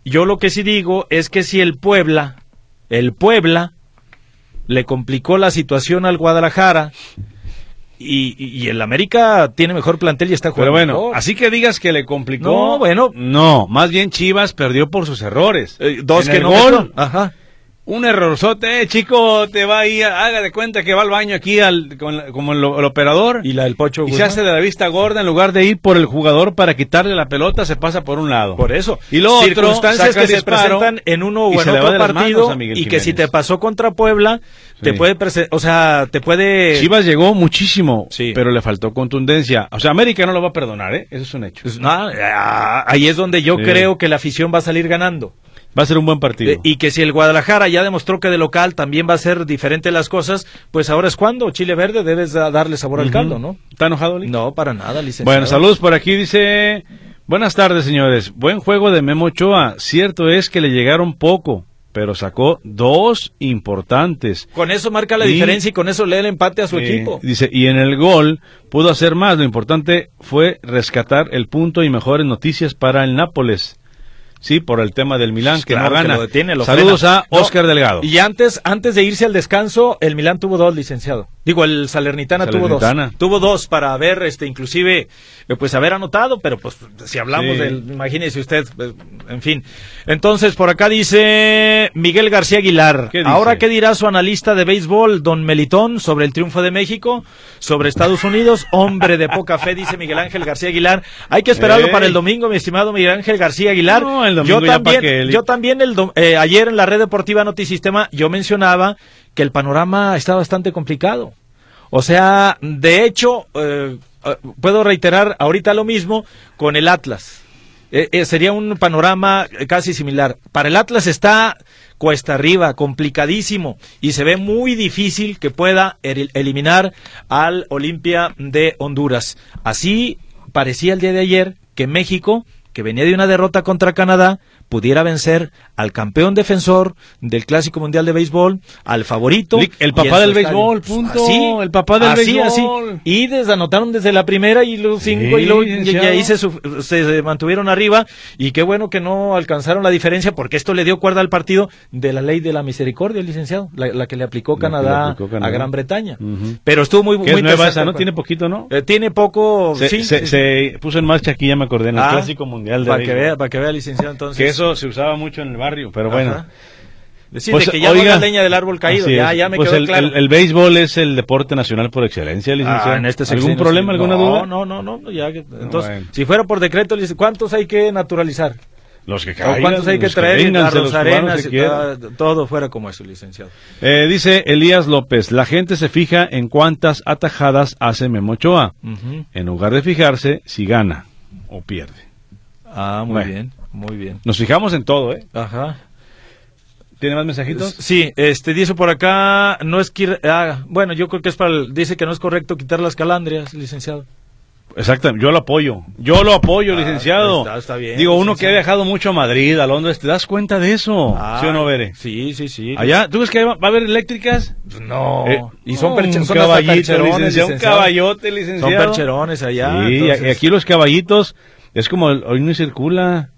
[SPEAKER 1] yo lo que sí digo es que si el Puebla, el Puebla le complicó la situación al Guadalajara y, el América tiene mejor plantel y está jugando.
[SPEAKER 2] Pero bueno, así que digas que le complicó.
[SPEAKER 1] No, bueno.
[SPEAKER 2] No, más bien Chivas perdió por sus errores.
[SPEAKER 1] Eh, dos que no.
[SPEAKER 2] Ajá un errorzote, eh, chico, te va ahí, haga de cuenta que va al baño aquí al, como el, operador.
[SPEAKER 1] Y la del pocho.
[SPEAKER 2] Y se hace de la vista gorda en lugar de ir por el jugador para quitarle la pelota, se pasa por un lado.
[SPEAKER 1] Por eso.
[SPEAKER 2] Y lo otro,
[SPEAKER 1] circunstancias que se presentan en uno o en otro partido y que si te pasó contra Puebla, te puede, o sea, te puede.
[SPEAKER 2] Chivas llegó muchísimo, sí. pero le faltó contundencia. O sea, América no lo va a perdonar, ¿eh? Eso es un hecho.
[SPEAKER 1] Pues, ahí es donde yo creo que la afición va a salir ganando.
[SPEAKER 2] Va a ser un buen partido.
[SPEAKER 1] y que si el Guadalajara ya demostró que de local también va a ser diferente las cosas, pues ahora es cuando Chile Verde debes darle sabor al caldo, ¿no?
[SPEAKER 2] ¿Está enojado,
[SPEAKER 1] No, para nada, licenciado.
[SPEAKER 2] Bueno, saludos por aquí, dice... Buenas tardes, señores. Buen juego de Memo Ochoa. Cierto es que le llegaron poco, pero sacó dos importantes.
[SPEAKER 1] Con eso marca la diferencia y con eso lee el empate a su equipo.
[SPEAKER 2] Dice, y en el gol pudo hacer más. Lo importante fue rescatar el punto y mejores noticias para el Nápoles. Sí, por el tema del Milán, que no gana. Saludos a Oscar Delgado.
[SPEAKER 1] Y antes, antes de irse al descanso, el Milán tuvo dos, licenciado. Digo, el Salernitana, tuvo dos. Tuvo dos para haber, este, inclusive, eh, pues haber anotado, pero pues si hablamos del, imagínese usted, eh, en fin. Entonces, por acá dice Miguel García Aguilar. Ahora, ¿qué dirá su analista de béisbol, don Melitón, sobre el triunfo de México, sobre Estados Unidos? *laughs* Hombre de poca fe, dice Miguel Ángel García Aguilar. Hay que esperarlo para el domingo, mi estimado Miguel Ángel García Aguilar. Yo también, yo también el eh, ayer en la red deportiva Notisistema, yo mencionaba que el panorama está bastante complicado. O sea, de hecho, eh, eh, puedo reiterar ahorita lo mismo con el Atlas. Eh, sería un panorama casi similar. Para el Atlas está cuesta arriba, complicadísimo, y se ve muy difícil que pueda eliminar al Olimpia de Honduras. Así parecía el día de ayer que México, que venía de una derrota contra Canadá, pudiera vencer al campeón defensor del Clásico Mundial de Béisbol, al favorito.
[SPEAKER 2] El papá del béisbol, punto.
[SPEAKER 1] Sí,
[SPEAKER 2] el papá del
[SPEAKER 1] así,
[SPEAKER 2] béisbol.
[SPEAKER 1] Así. Y desanotaron desde la primera y los cinco
[SPEAKER 2] Sí,
[SPEAKER 1] y luego y, ahí se, su- se mantuvieron arriba y qué bueno que no alcanzaron la diferencia porque esto le dio cuerda al partido de la ley de la misericordia, licenciado, la, la que le aplicó
[SPEAKER 2] La que le
[SPEAKER 1] Canadá,
[SPEAKER 2] aplicó Canadá.
[SPEAKER 1] a Gran Bretaña. Pero estuvo muy, muy
[SPEAKER 2] es nueva esa, ¿no?
[SPEAKER 1] pues.
[SPEAKER 2] Tiene poquito, ¿no?
[SPEAKER 1] Eh, tiene poco,
[SPEAKER 2] Se, se-
[SPEAKER 1] sí.
[SPEAKER 2] se puso en marcha aquí, ya me acordé, en el
[SPEAKER 1] Ah,
[SPEAKER 2] Clásico Mundial
[SPEAKER 1] para que vea, para que vea, licenciado, entonces.
[SPEAKER 2] Que eso se usaba mucho en el barrio, pero bueno.
[SPEAKER 1] Sí,
[SPEAKER 2] Pues,
[SPEAKER 1] de que ya
[SPEAKER 2] oiga,
[SPEAKER 1] no haga leña del árbol caído, ya, me
[SPEAKER 2] Pues
[SPEAKER 1] quedó
[SPEAKER 2] el,
[SPEAKER 1] claro.
[SPEAKER 2] el- el béisbol es el deporte nacional por excelencia, licenciado.
[SPEAKER 1] Ah, en este
[SPEAKER 2] ¿Algún
[SPEAKER 1] sexenio,
[SPEAKER 2] problema,
[SPEAKER 1] sí.
[SPEAKER 2] alguna
[SPEAKER 1] no,
[SPEAKER 2] duda?
[SPEAKER 1] No, no, no, ya que- entonces,
[SPEAKER 2] Bueno.
[SPEAKER 1] si fuera por decreto, ¿cuántos hay que naturalizar?
[SPEAKER 2] Los que
[SPEAKER 1] ¿O
[SPEAKER 2] caigan,
[SPEAKER 1] ¿Cuántos hay que traer
[SPEAKER 2] vengan,
[SPEAKER 1] a
[SPEAKER 2] se los
[SPEAKER 1] Arenas?
[SPEAKER 2] que
[SPEAKER 1] y todo fuera como eso, licenciado.
[SPEAKER 2] Eh, dice Elías López, la gente se fija en cuántas atajadas hace Memo Ochoa,
[SPEAKER 1] Ujú.
[SPEAKER 2] en lugar de fijarse si gana o pierde.
[SPEAKER 1] Ah, muy
[SPEAKER 2] Bueno.
[SPEAKER 1] bien, muy bien.
[SPEAKER 2] Nos fijamos en todo, ¿eh?
[SPEAKER 1] Ajá.
[SPEAKER 2] ¿Tiene más mensajitos?
[SPEAKER 1] Sí, este dice por acá, no es que ah, bueno, yo creo que es para el- dice que no es correcto quitar las calandrias, licenciado.
[SPEAKER 2] Exactamente, yo lo apoyo. Yo lo apoyo,
[SPEAKER 1] Ah,
[SPEAKER 2] licenciado.
[SPEAKER 1] está- está bien,
[SPEAKER 2] Digo, uno que ha
[SPEAKER 1] licenciado.
[SPEAKER 2] viajado mucho a Madrid, a Londres, ¿te das cuenta de eso?
[SPEAKER 1] Ah,
[SPEAKER 2] ¿Sí o no, Bere?
[SPEAKER 1] Sí, sí, sí.
[SPEAKER 2] Allá, ¿tú ves que va a haber eléctricas?
[SPEAKER 1] No.
[SPEAKER 2] Eh,
[SPEAKER 1] y son,
[SPEAKER 2] no, un
[SPEAKER 1] son
[SPEAKER 2] caballito,
[SPEAKER 1] percherones,
[SPEAKER 2] licenciado, un
[SPEAKER 1] licenciado.
[SPEAKER 2] caballote, licenciado.
[SPEAKER 1] Son percherones allá.
[SPEAKER 2] Sí,
[SPEAKER 1] entonces-
[SPEAKER 2] y aquí los caballitos es como el- hoy no circula.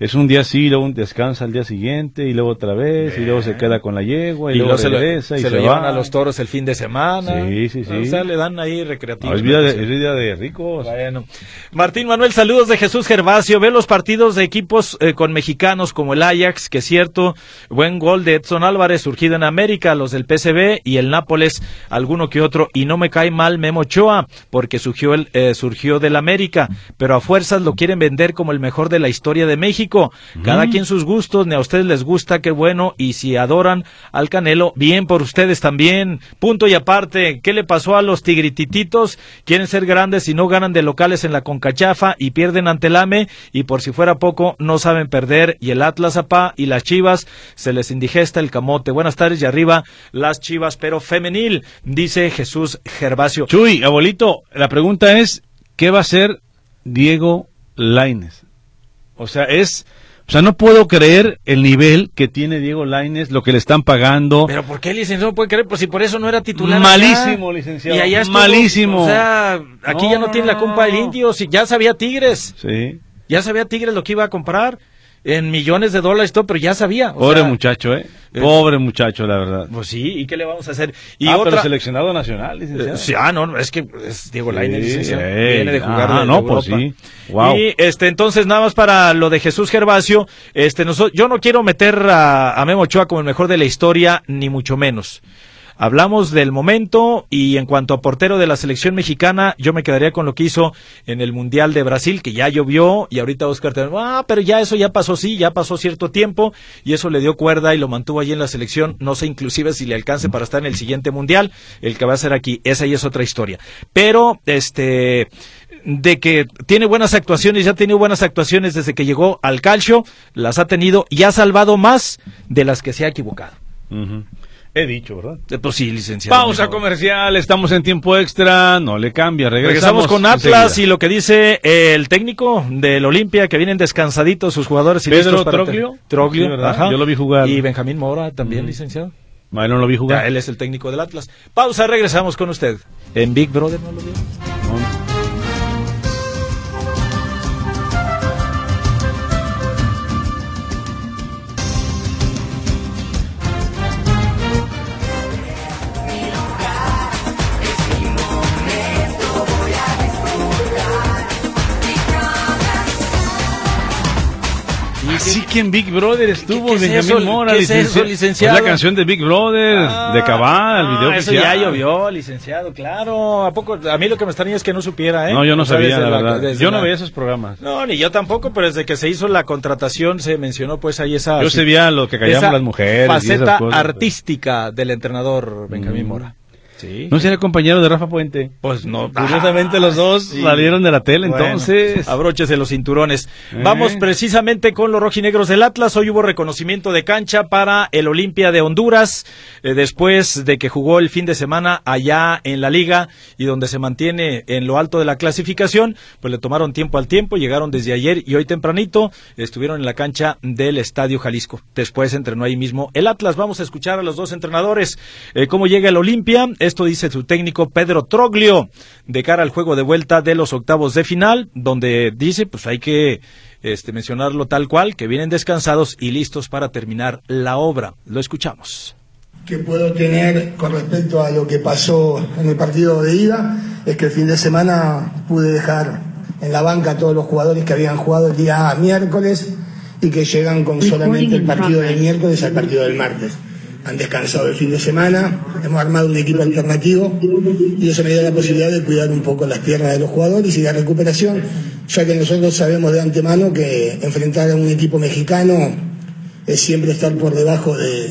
[SPEAKER 2] Es un día sí, luego descansa al día siguiente y luego otra vez y luego se queda con la yegua y,
[SPEAKER 1] y
[SPEAKER 2] luego
[SPEAKER 1] se lo,
[SPEAKER 2] regresa y
[SPEAKER 1] se
[SPEAKER 2] se,
[SPEAKER 1] lo llevan
[SPEAKER 2] va.
[SPEAKER 1] a los toros el fin de semana.
[SPEAKER 2] Sí, sí, sí.
[SPEAKER 1] O sea, le dan ahí recreativo.
[SPEAKER 2] No, es, vida de, es vida de ricos.
[SPEAKER 1] Bueno. Martín Manuel, saludos de Jesús Gervasio. Ve los partidos de equipos eh, con mexicanos como el Ajax, que es cierto, buen gol de Edson Álvarez, surgido en América, los del PCB y el Nápoles, alguno que otro. Y no me cae mal Memo Ochoa, porque surgió, el, eh, surgió del América, pero a fuerzas lo quieren vender como el mejor de la historia de México. Cada quien sus gustos, ni a ustedes les gusta, qué bueno. Y si adoran al Canelo, bien por ustedes también. Punto y aparte, ¿qué le pasó a los tigritititos? Quieren ser grandes y no ganan de locales en la Concachafa y pierden ante el AME y por si fuera poco no saben perder y el Atlas apá y las Chivas se les indigesta el camote. Buenas tardes y arriba las Chivas pero femenil, dice Jesús Gervasio.
[SPEAKER 2] Chuy, abuelito, la pregunta es, ¿qué va a hacer Diego Laines? O sea, es... O sea, no puedo creer el nivel que tiene Diego Laines, lo que le están pagando.
[SPEAKER 1] Pero ¿por qué licenciado no puede creer? Pues si por eso no era titular.
[SPEAKER 2] Malísimo,
[SPEAKER 1] allá.
[SPEAKER 2] licenciado,
[SPEAKER 1] Y allá estuvo,
[SPEAKER 2] malísimo.
[SPEAKER 1] O sea, aquí
[SPEAKER 2] No,
[SPEAKER 1] ya no,
[SPEAKER 2] no,
[SPEAKER 1] tiene la culpa del indio. Si ya sabía Tigres.
[SPEAKER 2] Sí.
[SPEAKER 1] Ya sabía Tigres lo que iba a comprar. En millones de dólares todo, pero ya sabía. o
[SPEAKER 2] Pobre
[SPEAKER 1] sea,
[SPEAKER 2] muchacho, ¿eh?
[SPEAKER 1] eh,
[SPEAKER 2] Pobre muchacho, la verdad.
[SPEAKER 1] Pues sí, ¿y qué le vamos a hacer? Y
[SPEAKER 2] ah,
[SPEAKER 1] otra...
[SPEAKER 2] pero seleccionado nacional, licenciado.
[SPEAKER 1] Eh, sí, ah, no, es que es Diego Lainez,
[SPEAKER 2] Sí,
[SPEAKER 1] licenciado, viene de jugar
[SPEAKER 2] ah,
[SPEAKER 1] de-
[SPEAKER 2] no,
[SPEAKER 1] de
[SPEAKER 2] pues
[SPEAKER 1] Europa.
[SPEAKER 2] sí. Wow.
[SPEAKER 1] Y este, entonces, nada más para lo de Jesús Gervasio, este, noso- yo no quiero meter a, a Memo Ochoa como el mejor de la historia, ni mucho menos. Hablamos del momento y en cuanto a portero de la selección mexicana, yo me quedaría con lo que hizo en el Mundial de Brasil, que ya llovió y ahorita Oscar te ah, pero ya eso ya pasó, sí, ya pasó cierto tiempo y eso le dio cuerda y lo mantuvo allí en la selección. No sé inclusive si le alcance para estar en el siguiente Mundial, el que va a ser aquí. Esa ya es otra historia. Pero, este, de que tiene buenas actuaciones, ya ha tenido buenas actuaciones desde que llegó al calcio, las ha tenido y ha salvado más de las que se ha equivocado.
[SPEAKER 2] He dicho, ¿verdad?
[SPEAKER 1] Eh, Pues sí, licenciado.
[SPEAKER 2] Pausa comercial, estamos en tiempo extra, no le cambia,
[SPEAKER 1] Regresamos
[SPEAKER 2] regresamos,
[SPEAKER 1] con Atlas
[SPEAKER 2] enseguida.
[SPEAKER 1] y lo que dice el técnico del Olimpia, que vienen descansaditos sus jugadores y
[SPEAKER 2] Pedro
[SPEAKER 1] listos para
[SPEAKER 2] Troglio.
[SPEAKER 1] Troglio,
[SPEAKER 2] Sí, ¿verdad?
[SPEAKER 1] ajá.
[SPEAKER 2] Yo lo vi jugar.
[SPEAKER 1] Y Benjamín Mora también,
[SPEAKER 2] Mm.
[SPEAKER 1] licenciado.
[SPEAKER 2] Ah, no lo vi
[SPEAKER 1] Ya,
[SPEAKER 2] jugar.
[SPEAKER 1] él es el técnico del Atlas. Pausa, regresamos con usted. En Big Brother no lo vio.
[SPEAKER 2] No. Que en Big Brother estuvo
[SPEAKER 1] qué es
[SPEAKER 2] Benjamín
[SPEAKER 1] eso?
[SPEAKER 2] Mora,
[SPEAKER 1] ¿Qué es eso,
[SPEAKER 2] licenciado.
[SPEAKER 1] licenciado?
[SPEAKER 2] Es la canción de Big Brother, de Cabal, el video
[SPEAKER 1] Ah, Eso
[SPEAKER 2] oficial.
[SPEAKER 1] ya llovió, licenciado, claro. ¿A poco? A mí lo que me extraña es que no supiera, ¿eh?
[SPEAKER 2] No, yo no sabía, la verdad.
[SPEAKER 1] desde
[SPEAKER 2] Yo no
[SPEAKER 1] la-
[SPEAKER 2] veía esos programas.
[SPEAKER 1] No, ni yo tampoco, pero desde que se hizo la contratación se mencionó pues ahí esa...
[SPEAKER 2] Yo sabía lo que
[SPEAKER 1] esa
[SPEAKER 2] las mujeres y esas
[SPEAKER 1] Faceta
[SPEAKER 2] cosas.
[SPEAKER 1] artística del entrenador Benjamín
[SPEAKER 2] Mm.
[SPEAKER 1] Mora. Sí.
[SPEAKER 2] ¿No sería compañero de Rafa Puente?
[SPEAKER 1] Pues no.
[SPEAKER 2] Curiosamente los dos
[SPEAKER 1] sí.
[SPEAKER 2] salieron de la tele,
[SPEAKER 1] Bueno,
[SPEAKER 2] entonces.
[SPEAKER 1] abróchese los cinturones.
[SPEAKER 2] Eh.
[SPEAKER 1] Vamos precisamente con los rojinegros del Atlas. Hoy hubo reconocimiento de cancha para el Olimpia de Honduras, eh, después de que jugó el fin de semana allá en la liga y donde se mantiene en lo alto de la clasificación, pues le tomaron tiempo al tiempo, llegaron desde ayer y hoy tempranito estuvieron en la cancha del Estadio Jalisco. Después entrenó ahí mismo el Atlas. Vamos a escuchar a los dos entrenadores eh, cómo llega el Olimpia. Esto dice su técnico Pedro Troglio de cara al juego de vuelta de los octavos de final, donde dice pues hay que este, mencionarlo tal cual, que vienen descansados y listos para terminar la obra. Lo escuchamos.
[SPEAKER 4] que puedo tener con respecto a lo que pasó en el partido de ida es que el fin de semana pude dejar en la banca a todos los jugadores que habían jugado el día miércoles y que llegan con solamente el partido del miércoles al partido del martes. Han descansado el fin de semana, hemos armado un equipo alternativo y eso me da la posibilidad de cuidar un poco las piernas de los jugadores y la recuperación, ya que nosotros sabemos de antemano que enfrentar a un equipo mexicano es siempre estar por debajo de,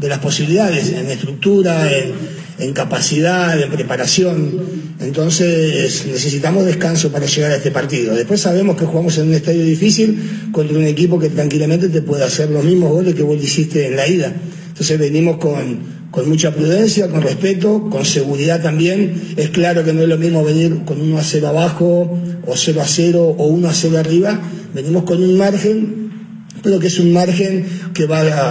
[SPEAKER 4] las posibilidades en estructura, en, en capacidad, en preparación. Entonces necesitamos descanso para llegar a este partido. Después sabemos que jugamos en un estadio difícil contra un equipo que tranquilamente te puede hacer los mismos goles que vos hiciste en la ida. Entonces venimos con, con mucha prudencia, con respeto, con seguridad también. Es claro que no es lo mismo venir con 1 a 0 abajo, o 0 a 0, o 1 a 0 arriba. Venimos con un margen pero que es un margen que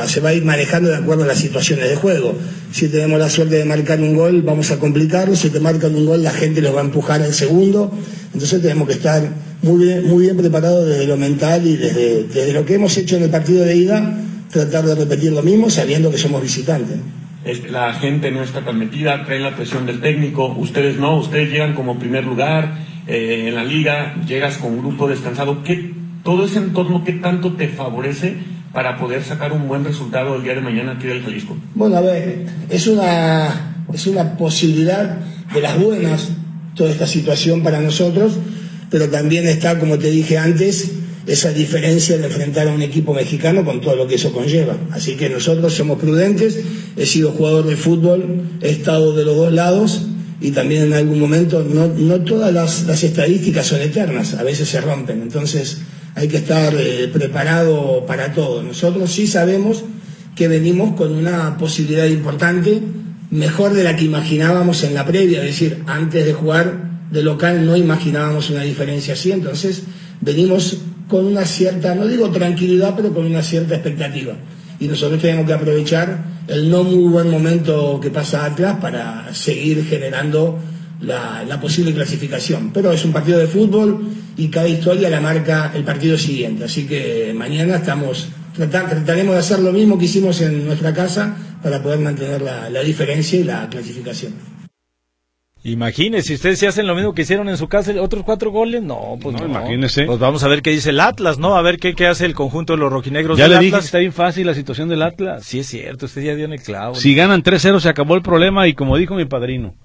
[SPEAKER 4] se va a ir manejando de acuerdo a las situaciones de juego. Si tenemos la suerte de marcar un gol, vamos a complicarlo. Si te marcan un gol, la gente los va a empujar al segundo. Entonces tenemos que estar muy bien, muy bien preparados desde lo mental y desde, desde lo que hemos hecho en el partido de ida, tratar de repetir lo mismo sabiendo que somos visitantes.
[SPEAKER 3] La gente no está tan metida, traen la presión del técnico, ustedes no, ustedes llegan como primer lugar eh, en la liga, llegas con grupo descansado. ¿Qué, todo ese entorno, ¿qué tanto te favorece para poder sacar un buen resultado el día de mañana aquí del Jalisco?
[SPEAKER 4] Bueno, a ver, es una, es una posibilidad de las buenas toda esta situación para nosotros, pero también está, como te dije antes, esa diferencia de enfrentar a un equipo mexicano con todo lo que eso conlleva. Así que nosotros somos prudentes, he sido jugador de fútbol, he estado de los dos lados y también en algún momento no, no todas las, estadísticas son eternas, a veces se rompen. Entonces hay que estar eh, preparado para todo. Nosotros sí sabemos que venimos con una posibilidad importante, mejor de la que imaginábamos en la previa, es decir, antes de jugar de local no imaginábamos una diferencia así, entonces venimos con una cierta, no digo tranquilidad, pero con una cierta expectativa. Y nosotros tenemos que aprovechar el no muy buen momento que pasa Atlas para seguir generando la, posible clasificación. Pero es un partido de fútbol y cada historia la marca el partido siguiente. Así que mañana estamos tratar- trataremos de hacer lo mismo que hicimos en nuestra casa para poder mantener la diferencia y la clasificación.
[SPEAKER 1] Imagínese, si ustedes se hacen lo mismo que hicieron en su casa, otros cuatro goles, no, pues
[SPEAKER 2] No,
[SPEAKER 1] no.
[SPEAKER 2] imagínese.
[SPEAKER 1] Pues vamos a ver qué dice el Atlas, ¿no? A ver qué, qué hace el conjunto de los rojinegros
[SPEAKER 2] Ya
[SPEAKER 1] del
[SPEAKER 2] le dije que
[SPEAKER 1] Atlas.
[SPEAKER 2] está bien fácil la situación del Atlas.
[SPEAKER 1] Sí, es cierto, usted ya dio en el clavo.
[SPEAKER 2] Si ganan 3-0 se acabó el problema y como dijo mi padrino,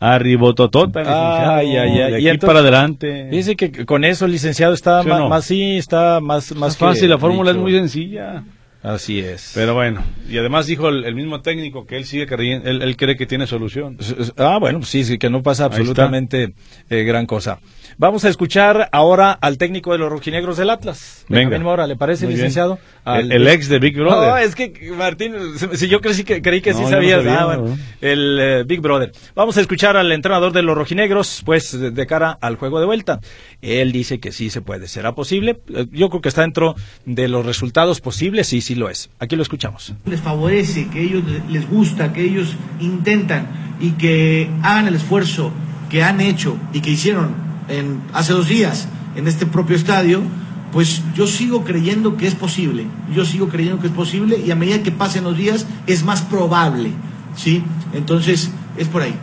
[SPEAKER 2] arribototota, licenciado,
[SPEAKER 1] Ay, ay, ay.
[SPEAKER 2] de
[SPEAKER 1] Y
[SPEAKER 2] aquí
[SPEAKER 1] entonces-
[SPEAKER 2] para adelante.
[SPEAKER 1] Dice que con eso, licenciado, está
[SPEAKER 2] ¿Sí o
[SPEAKER 1] ma-
[SPEAKER 2] no?
[SPEAKER 1] más, sí, está más, más
[SPEAKER 2] Más fácil, la fórmula es muy sencilla.
[SPEAKER 1] Así es.
[SPEAKER 2] Pero bueno, y además dijo el, el mismo técnico que él sigue creyendo, él, él cree que tiene solución.
[SPEAKER 1] Ah, bueno, sí, sí, que no pasa absolutamente eh, gran cosa. Vamos a escuchar ahora al técnico de los rojinegros del Atlas.
[SPEAKER 2] Venga.
[SPEAKER 1] Benjamín Mora, ¿le parece,
[SPEAKER 2] Muy
[SPEAKER 1] licenciado?
[SPEAKER 2] El- el ex de Big Brother.
[SPEAKER 1] No, es que, Martín, si yo creí que, creí que sí
[SPEAKER 2] no
[SPEAKER 1] sabías.
[SPEAKER 2] sabía,
[SPEAKER 1] Ah, el eh, Big Brother. Vamos a escuchar al entrenador de los rojinegros, pues, de, de cara al juego de vuelta. Él dice que sí se puede. ¿Será posible? Eh, Yo creo que está dentro de los resultados posibles, sí, sí lo es. Aquí lo escuchamos.
[SPEAKER 5] les favorece, que ellos les gusta, que ellos intentan y que hagan el esfuerzo que han hecho y que hicieron en, hace dos días en este propio estadio, pues yo sigo creyendo que es posible. Yo sigo creyendo que es posible y a medida que pasen los días es más probable, ¿sí? Entonces, es por ahí.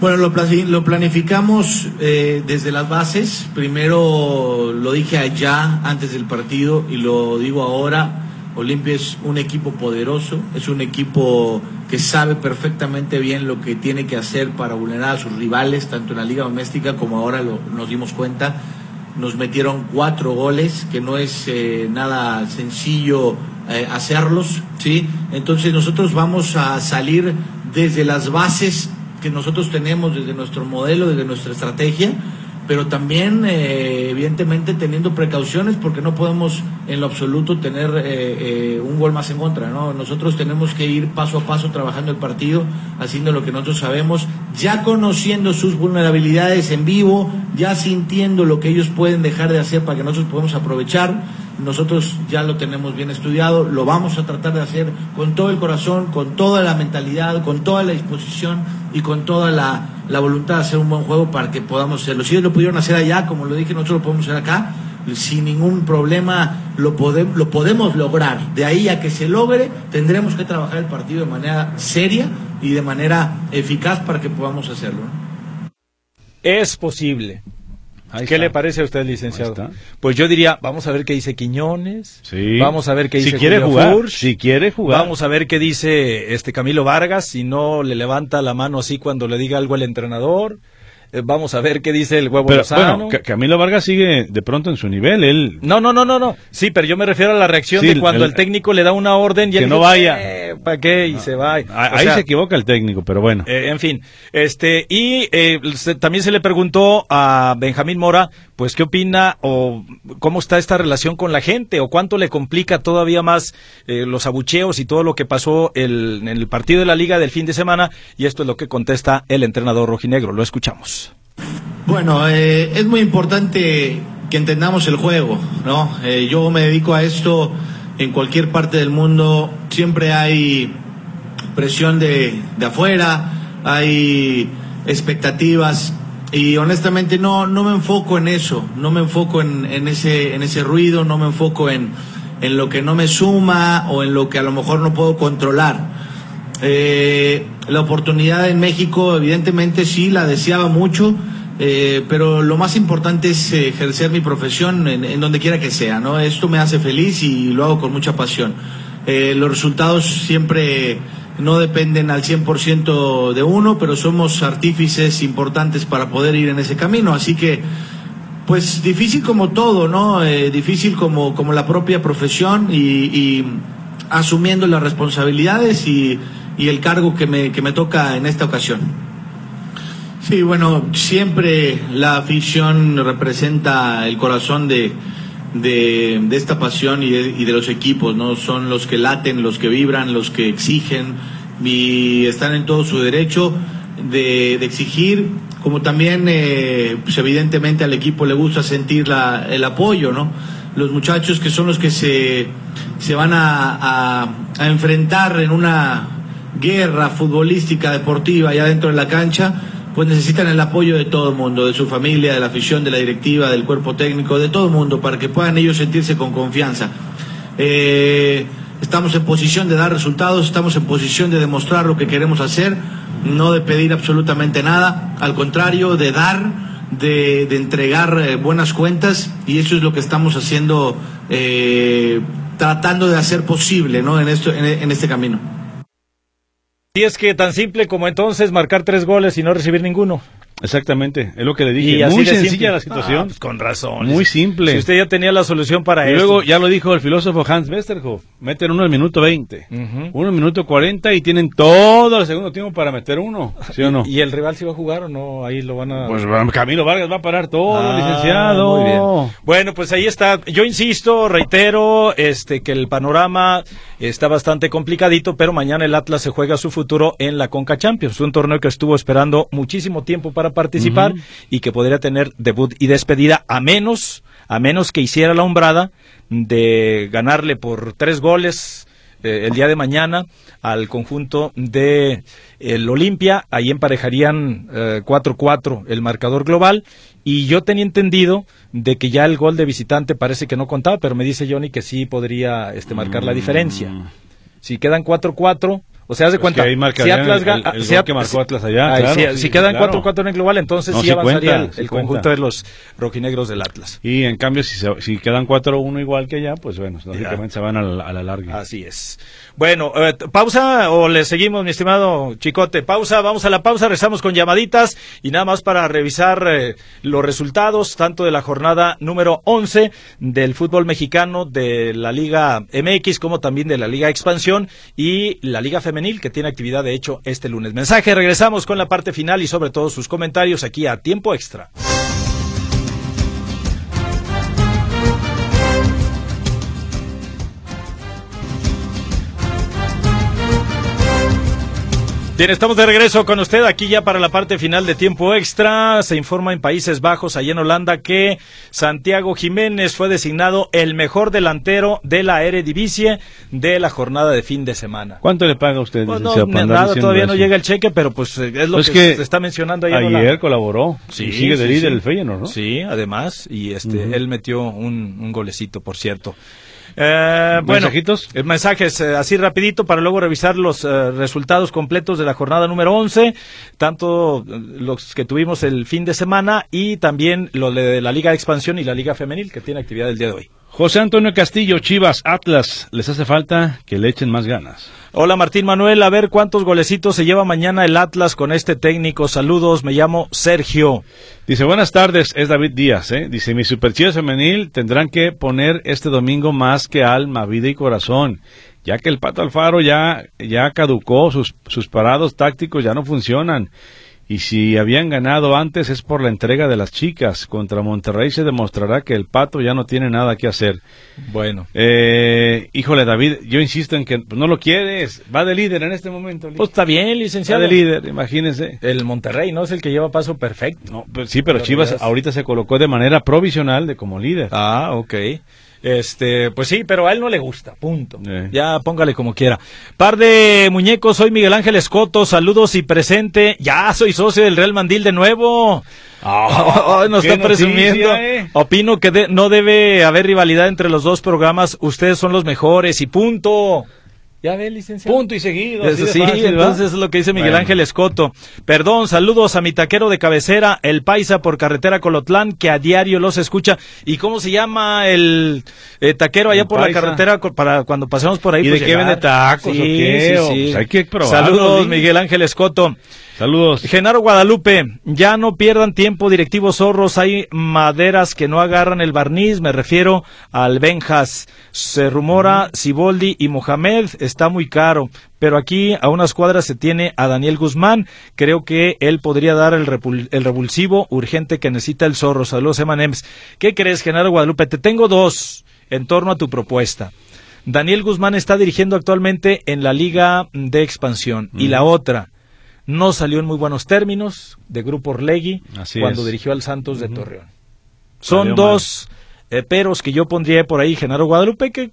[SPEAKER 5] Bueno, lo, plani- lo planificamos eh, desde las bases. Primero lo dije allá antes del partido y lo digo ahora. Olimpia es un equipo poderoso, es un equipo que sabe perfectamente bien lo que tiene que hacer para vulnerar a sus rivales, tanto en la liga doméstica como ahora lo- nos dimos cuenta. Nos metieron cuatro goles, que no es eh, nada sencillo eh, hacerlos, ¿sí? Entonces nosotros vamos a salir desde las bases que nosotros tenemos, desde nuestro modelo, desde nuestra estrategia, pero también eh, evidentemente teniendo precauciones porque no podemos en lo absoluto tener eh, eh, un gol más en contra. ¿no? Nosotros tenemos que ir paso a paso trabajando el partido, haciendo lo que nosotros sabemos, ya conociendo sus vulnerabilidades en vivo, ya sintiendo lo que ellos pueden dejar de hacer para que nosotros podamos aprovechar. Nosotros ya lo tenemos bien estudiado, lo vamos a tratar de hacer con todo el corazón, con toda la mentalidad, con toda la disposición y con toda la, la voluntad de hacer un buen juego para que podamos hacerlo. Si ellos lo pudieron hacer allá, como lo dije, nosotros lo podemos hacer acá, sin ningún problema lo, podemos lo podemos lograr. De ahí a que se logre, tendremos que trabajar el partido de manera seria y de manera eficaz para que podamos hacerlo.
[SPEAKER 1] Es posible. ¿Qué le parece a usted, licenciado? Pues yo diría, vamos a ver qué dice Quiñones.
[SPEAKER 2] Sí.
[SPEAKER 1] Vamos a ver qué dice
[SPEAKER 2] si quiere jugar, Si quiere jugar.
[SPEAKER 1] Vamos a ver qué dice este Camilo Vargas, si no le levanta la mano así cuando le diga algo al entrenador. Eh, vamos a ver qué dice el huevo
[SPEAKER 2] pero,
[SPEAKER 1] Lozano.
[SPEAKER 2] Bueno, Camilo Vargas sigue de pronto en su nivel, él...
[SPEAKER 1] No, no, no, no, no. Sí, pero yo me refiero a la reacción de cuando el, técnico le da una orden y
[SPEAKER 2] que
[SPEAKER 1] él
[SPEAKER 2] no vaya.
[SPEAKER 1] Eh, ¿Para qué? Y se va.
[SPEAKER 2] ahí se equivoca el técnico, pero bueno.
[SPEAKER 1] Eh, en fin, este y eh, se, también se le preguntó a Benjamín Mora, pues qué opina o cómo está esta relación con la gente o cuánto le complica todavía más eh, los abucheos y todo lo que pasó el, en el partido de la liga del fin de semana y esto es lo que contesta el entrenador rojinegro. Lo escuchamos.
[SPEAKER 5] Bueno, eh, es muy importante que entendamos el juego, ¿no? Eh, yo me dedico a esto en cualquier parte del mundo, siempre hay presión de, de afuera, hay expectativas y honestamente no, no me enfoco en eso, no me enfoco en, ese, en ese ruido, no me enfoco en, en lo que no me suma o en lo que a lo mejor no puedo controlar. Eh, la oportunidad en México, evidentemente sí, la deseaba mucho, eh, pero lo más importante es ejercer mi profesión en, en, donde quiera que sea, ¿no? Esto me hace feliz y lo hago con mucha pasión. Eh, los resultados siempre no dependen al 100% de uno, pero somos artífices importantes para poder ir en ese camino, así que pues difícil como todo, ¿no? Eh, difícil como, como la propia profesión y, y asumiendo las responsabilidades y, y el cargo que me, que me toca en esta ocasión. Sí, bueno, siempre la afición representa el corazón de, de, esta pasión y de, y de, los equipos, ¿no? Son los que laten, los que vibran, los que exigen y están en todo su derecho de, de exigir, como también, eh, pues evidentemente al equipo le gusta sentir la, el apoyo, ¿no? Los muchachos que son los que se, se van a, a, a enfrentar en una guerra futbolística, deportiva, allá dentro de la cancha, pues necesitan el apoyo de todo el mundo, de su familia, de la afición, de la directiva, del cuerpo técnico, de todo el mundo, para que puedan ellos sentirse con confianza. Eh, estamos en posición de dar resultados, estamos en posición de demostrar lo que queremos hacer, no de pedir absolutamente nada, al contrario, de dar, de, entregar eh, buenas cuentas, y eso es lo que estamos haciendo, eh, tratando de hacer posible ¿no? en, esto, en este camino.
[SPEAKER 1] Y es que tan simple como entonces marcar tres goles y no recibir ninguno.
[SPEAKER 2] Exactamente, es lo que le dije. Y Muy sencilla simple. la situación. Ah,
[SPEAKER 1] pues con razón.
[SPEAKER 2] Muy simple.
[SPEAKER 1] Si usted ya tenía la solución para
[SPEAKER 2] y
[SPEAKER 1] eso.
[SPEAKER 2] luego ya lo dijo el filósofo Hans Westerhoff. Meten uno al minuto 20, uh -huh. uno al minuto 40 y tienen todo el segundo tiempo para meter uno. ¿Sí o no?
[SPEAKER 1] ¿Y el rival si va a jugar o no? Ahí lo van a.
[SPEAKER 2] Pues Camilo Vargas va a parar todo, ah, licenciado.
[SPEAKER 1] Muy bien. Bueno, pues ahí está. Yo insisto, reitero, este que el panorama está bastante complicadito, pero mañana el Atlas se juega su futuro en la Conca Champions, un torneo que estuvo esperando muchísimo tiempo para participar uh -huh. y que podría tener debut y despedida a menos a menos que hiciera la hombrada de ganarle por tres goles eh, el día de mañana al conjunto de el Olimpia, ahí emparejarían 4-4 eh, el marcador global. Y yo tenía entendido de que ya el gol de visitante parece que no contaba, pero me dice Johnny que sí podría este marcar la diferencia. Si quedan 4-4 o sea, haz de
[SPEAKER 2] pues
[SPEAKER 1] cuenta,
[SPEAKER 2] si Atlas
[SPEAKER 1] el,
[SPEAKER 2] el si, que marcó Atlas allá,
[SPEAKER 1] ay,
[SPEAKER 2] claro,
[SPEAKER 1] si,
[SPEAKER 2] sí,
[SPEAKER 1] si, quedan 4-4
[SPEAKER 2] claro.
[SPEAKER 1] en el global, entonces
[SPEAKER 2] no,
[SPEAKER 1] sí,
[SPEAKER 2] sí
[SPEAKER 1] avanzaría
[SPEAKER 2] cuenta,
[SPEAKER 1] el,
[SPEAKER 2] sí
[SPEAKER 1] conjunto de los rojinegros del Atlas.
[SPEAKER 2] Y en cambio, si, se, si quedan 4-1 igual que allá, pues bueno, lógicamente se van a la, a la, larga.
[SPEAKER 1] Así es. Bueno, eh, pausa o le seguimos, mi estimado Chicote. Pausa, vamos a la pausa, rezamos con llamaditas y nada más para revisar eh, los resultados tanto de la jornada número 11 del fútbol mexicano de la Liga MX como también de la Liga Expansión y la Liga Femenina que tiene actividad de hecho este lunes. Mensaje, regresamos con la parte final y sobre todo sus comentarios aquí a tiempo extra. Bien, estamos de regreso con usted aquí ya para la parte final de tiempo extra. Se informa en Países Bajos, allá en Holanda, que Santiago Jiménez fue designado el mejor delantero de la Eredivisie de la jornada de fin de semana.
[SPEAKER 2] ¿Cuánto le paga usted?
[SPEAKER 1] Pues no, nada, todavía no llega el cheque, pero pues es lo
[SPEAKER 2] Pues
[SPEAKER 1] que,
[SPEAKER 2] que
[SPEAKER 1] se está mencionando ahí en
[SPEAKER 2] Ayer colaboró.
[SPEAKER 1] Sí,
[SPEAKER 2] y sigue de
[SPEAKER 1] sí,
[SPEAKER 2] líder
[SPEAKER 1] sí.
[SPEAKER 2] el Feyenoord, ¿no?
[SPEAKER 1] Sí, además, y este, él metió un, un golecito, por cierto. Eh, bueno,
[SPEAKER 2] ¿Mensajitos?
[SPEAKER 1] eh, mensajes eh, así rapidito para luego revisar los eh, resultados completos de la jornada número 11, tanto los que tuvimos el fin de semana y también lo de la Liga de Expansión y la Liga Femenil que tiene actividad el día de hoy.
[SPEAKER 2] José Antonio Castillo, Chivas, Atlas, les hace falta que le echen más ganas.
[SPEAKER 1] Hola Martín Manuel, a ver cuántos golecitos se lleva mañana el Atlas con este técnico. Saludos, me llamo Sergio.
[SPEAKER 2] Dice, buenas tardes, es David Díaz, ¿eh? Dice, mis superchivas femenil tendrán que poner este domingo más que alma, vida y corazón, ya que el Pato Alfaro ya, ya caducó, sus, sus parados tácticos ya no funcionan. Y si habían ganado antes es por la entrega de las chicas. Contra Monterrey se demostrará que el Pato ya no tiene nada que hacer.
[SPEAKER 1] Bueno,
[SPEAKER 2] Eh, híjole, David, yo insisto en que pues, no lo quieres. Va de líder en este momento.
[SPEAKER 1] Pues está bien,
[SPEAKER 2] Va
[SPEAKER 1] licenciado.
[SPEAKER 2] de líder, imagínese.
[SPEAKER 1] El Monterrey, ¿no? Es el que lleva paso perfecto.
[SPEAKER 2] No, pero sí, pero Chivas- ahorita se colocó de manera provisional de como líder.
[SPEAKER 1] Ah, ok. Este, pues sí, pero a él no le gusta, punto.
[SPEAKER 2] Eh.
[SPEAKER 1] Ya póngale como quiera. Par de muñecos, soy Miguel Ángel Escoto, saludos y presente. Ya soy socio del Real Mandil de nuevo.
[SPEAKER 2] Ah, *laughs*
[SPEAKER 1] nos
[SPEAKER 2] qué
[SPEAKER 1] está presumiendo.
[SPEAKER 2] eh.
[SPEAKER 1] Opino que de- no debe haber rivalidad entre los dos programas. Ustedes son los mejores y punto. Ya ve, licenciado.
[SPEAKER 2] Punto y seguido.
[SPEAKER 1] Eso sí, entonces es lo que dice Miguel
[SPEAKER 2] Bueno.
[SPEAKER 1] Ángel Escoto. Perdón, saludos a mi taquero de cabecera, el Paisa por carretera Colotlán, que a diario los escucha. ¿Y cómo se llama el eh, taquero allá
[SPEAKER 2] El
[SPEAKER 1] por
[SPEAKER 2] Paisa.
[SPEAKER 1] la carretera para cuando pasemos por ahí?
[SPEAKER 2] ¿Y
[SPEAKER 1] pues,
[SPEAKER 2] de qué vende tacos
[SPEAKER 1] Sí,
[SPEAKER 2] o qué?
[SPEAKER 1] sí,
[SPEAKER 2] pues, hay que probarlo,
[SPEAKER 1] Saludos. Miguel Ángel Escoto.
[SPEAKER 2] Saludos.
[SPEAKER 1] Genaro Guadalupe, ya no pierdan tiempo, directivos zorros, hay maderas que no agarran el barniz, me refiero al Benjas. Se rumora Siboldi y Mohamed, está muy caro, pero aquí a unas cuadras se tiene a Daniel Guzmán, creo que él podría dar el, el revulsivo urgente que necesita el zorro. Saludos, Emanems. ¿Qué crees, Genaro Guadalupe? Te tengo dos en torno a tu propuesta. Daniel Guzmán está dirigiendo actualmente en la Liga de Expansión. Y la otra, no salió en muy buenos términos de Grupo Orlegui
[SPEAKER 2] Así
[SPEAKER 1] cuando
[SPEAKER 2] es.
[SPEAKER 1] dirigió al Santos de Torreón. Son dos eh, peros que yo pondría por ahí, Genaro Guadalupe, que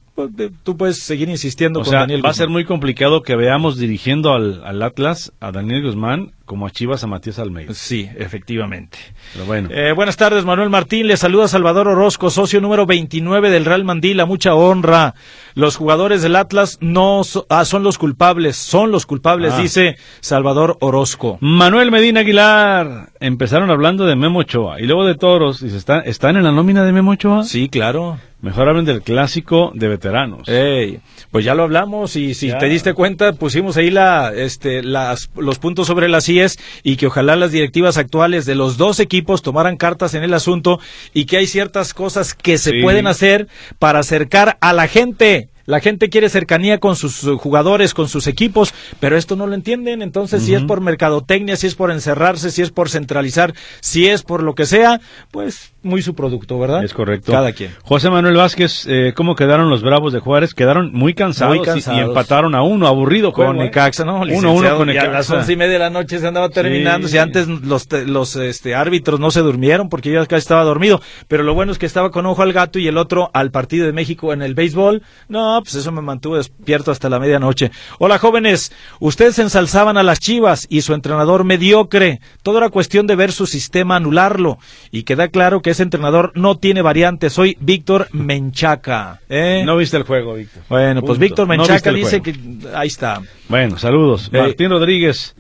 [SPEAKER 1] tú puedes seguir insistiendo
[SPEAKER 2] O
[SPEAKER 1] con
[SPEAKER 2] sea,
[SPEAKER 1] Daniel
[SPEAKER 2] va a ser muy complicado que veamos dirigiendo al, al Atlas a Daniel Guzmán como a Chivas a Matías Almeida.
[SPEAKER 1] Sí, efectivamente.
[SPEAKER 2] Pero bueno.
[SPEAKER 1] Eh, buenas tardes, Manuel Martín. Le saluda Salvador Orozco, socio número 29 del Real Mandila. Mucha honra. Los jugadores del Atlas no so- ah, son los culpables, son los culpables,
[SPEAKER 2] Ah.
[SPEAKER 1] dice Salvador Orozco.
[SPEAKER 2] Manuel Medina Aguilar. Empezaron hablando de Memo Ochoa y luego de Toros. ¿están, ¿están en la nómina de Memo Ochoa?
[SPEAKER 1] Sí, claro.
[SPEAKER 2] Mejor hablen del clásico de veteranos.
[SPEAKER 1] Ey, pues ya lo hablamos y si
[SPEAKER 2] Ya.
[SPEAKER 1] te diste cuenta pusimos ahí la, este, las, los puntos sobre las IES y que ojalá las directivas actuales de los dos equipos tomaran cartas en el asunto y que hay ciertas cosas que se
[SPEAKER 2] Sí.
[SPEAKER 1] pueden hacer para acercar a la gente. La gente quiere cercanía con sus eh, jugadores, con sus equipos, pero esto no lo entienden. Entonces, si es por mercadotecnia, si es por encerrarse, si es por centralizar, si es por lo que sea, pues muy su producto, ¿verdad?
[SPEAKER 2] Es correcto.
[SPEAKER 1] Cada quien.
[SPEAKER 2] José Manuel Vázquez, eh, ¿cómo quedaron los Bravos de Juárez? Quedaron muy cansados,
[SPEAKER 1] Muy
[SPEAKER 2] y-
[SPEAKER 1] cansados.
[SPEAKER 2] Y, empataron a uno, aburrido.
[SPEAKER 1] con
[SPEAKER 2] ¿eh?
[SPEAKER 1] Necaxa, ¿no?
[SPEAKER 2] Uno, uno con Necaxa.
[SPEAKER 1] a las once y media de la noche se andaba terminando.
[SPEAKER 2] Sí.
[SPEAKER 1] Si antes los, los este, árbitros no se durmieron porque yo casi estaba dormido. Pero lo bueno es que estaba con ojo al gato y el otro al partido de México en el béisbol. No, pues eso me mantuvo despierto hasta la medianoche. Hola jóvenes, ustedes ensalzaban a las chivas y su entrenador mediocre. Todo era cuestión de ver su sistema anularlo. Y queda claro que ese entrenador no tiene variantes. Soy Víctor Menchaca. ¿eh?
[SPEAKER 2] No viste el juego, Víctor.
[SPEAKER 1] bueno, pues. Víctor Menchaca dice que ahí está.
[SPEAKER 2] Bueno, saludos.
[SPEAKER 1] Eh.
[SPEAKER 2] Martín Rodríguez,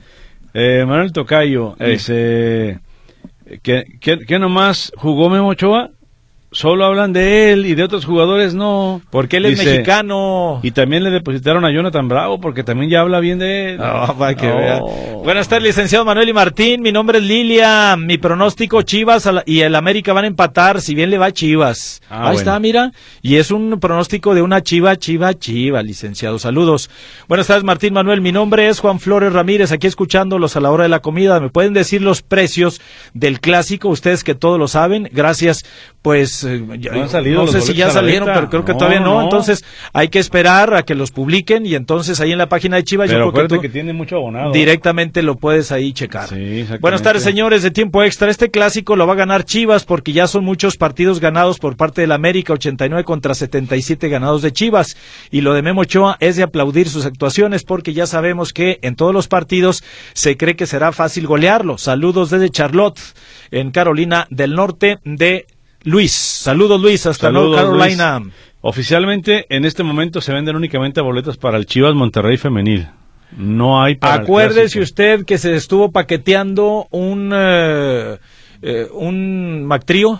[SPEAKER 2] eh, Manuel Tocayo, dice que nomás jugó Memo Ochoa. Solo hablan de él y de otros jugadores no.
[SPEAKER 1] Porque él es mexicano.
[SPEAKER 2] Y también le depositaron a Jonathan Bravo porque también ya habla bien de él.
[SPEAKER 1] No, para que
[SPEAKER 2] No.
[SPEAKER 1] vea. Buenas tardes, licenciado Manuel y Martín. Mi nombre es Lilia. Mi pronóstico Chivas y el América van a empatar, si bien le va a Chivas.
[SPEAKER 2] Ah,
[SPEAKER 1] Ahí
[SPEAKER 2] bueno.
[SPEAKER 1] está, mira. Y es un pronóstico de una Chiva, Chiva, Chiva, licenciado. Saludos. Buenas tardes, Martín Manuel. Mi nombre es Juan Flores Ramírez, aquí escuchándolos a la hora de la comida. ¿Me pueden decir los precios del clásico? Ustedes que todos lo saben. Gracias. Pues eh, ya-
[SPEAKER 2] No han salido
[SPEAKER 1] no sé si ya salieron, pero creo que
[SPEAKER 2] No,
[SPEAKER 1] todavía no.
[SPEAKER 2] no.
[SPEAKER 1] Entonces hay que esperar a que los publiquen y entonces ahí en la página de Chivas yo creo que
[SPEAKER 2] acuérdate
[SPEAKER 1] tú-
[SPEAKER 2] que tiene mucho abonado.
[SPEAKER 1] Directamente lo puedes ahí checar.
[SPEAKER 2] Sí.
[SPEAKER 1] Buenas tardes, señores de tiempo extra. Este clásico lo va a ganar Chivas porque ya son muchos partidos ganados por parte del América, 89 contra 77 ganados de Chivas. Y lo de Memo Ochoa es de aplaudir sus actuaciones porque ya sabemos que en todos los partidos se cree que será fácil golearlo. Saludos desde Charlotte, en Carolina del Norte de Luis. Saludos, Luis, hasta
[SPEAKER 2] Saludos,
[SPEAKER 1] North Carolina.
[SPEAKER 2] Luis. Oficialmente, en este momento se venden únicamente boletos para el Chivas Monterrey femenil. No hay para
[SPEAKER 1] Acuérdese usted que se estuvo paqueteando un eh, eh, un Mactrío,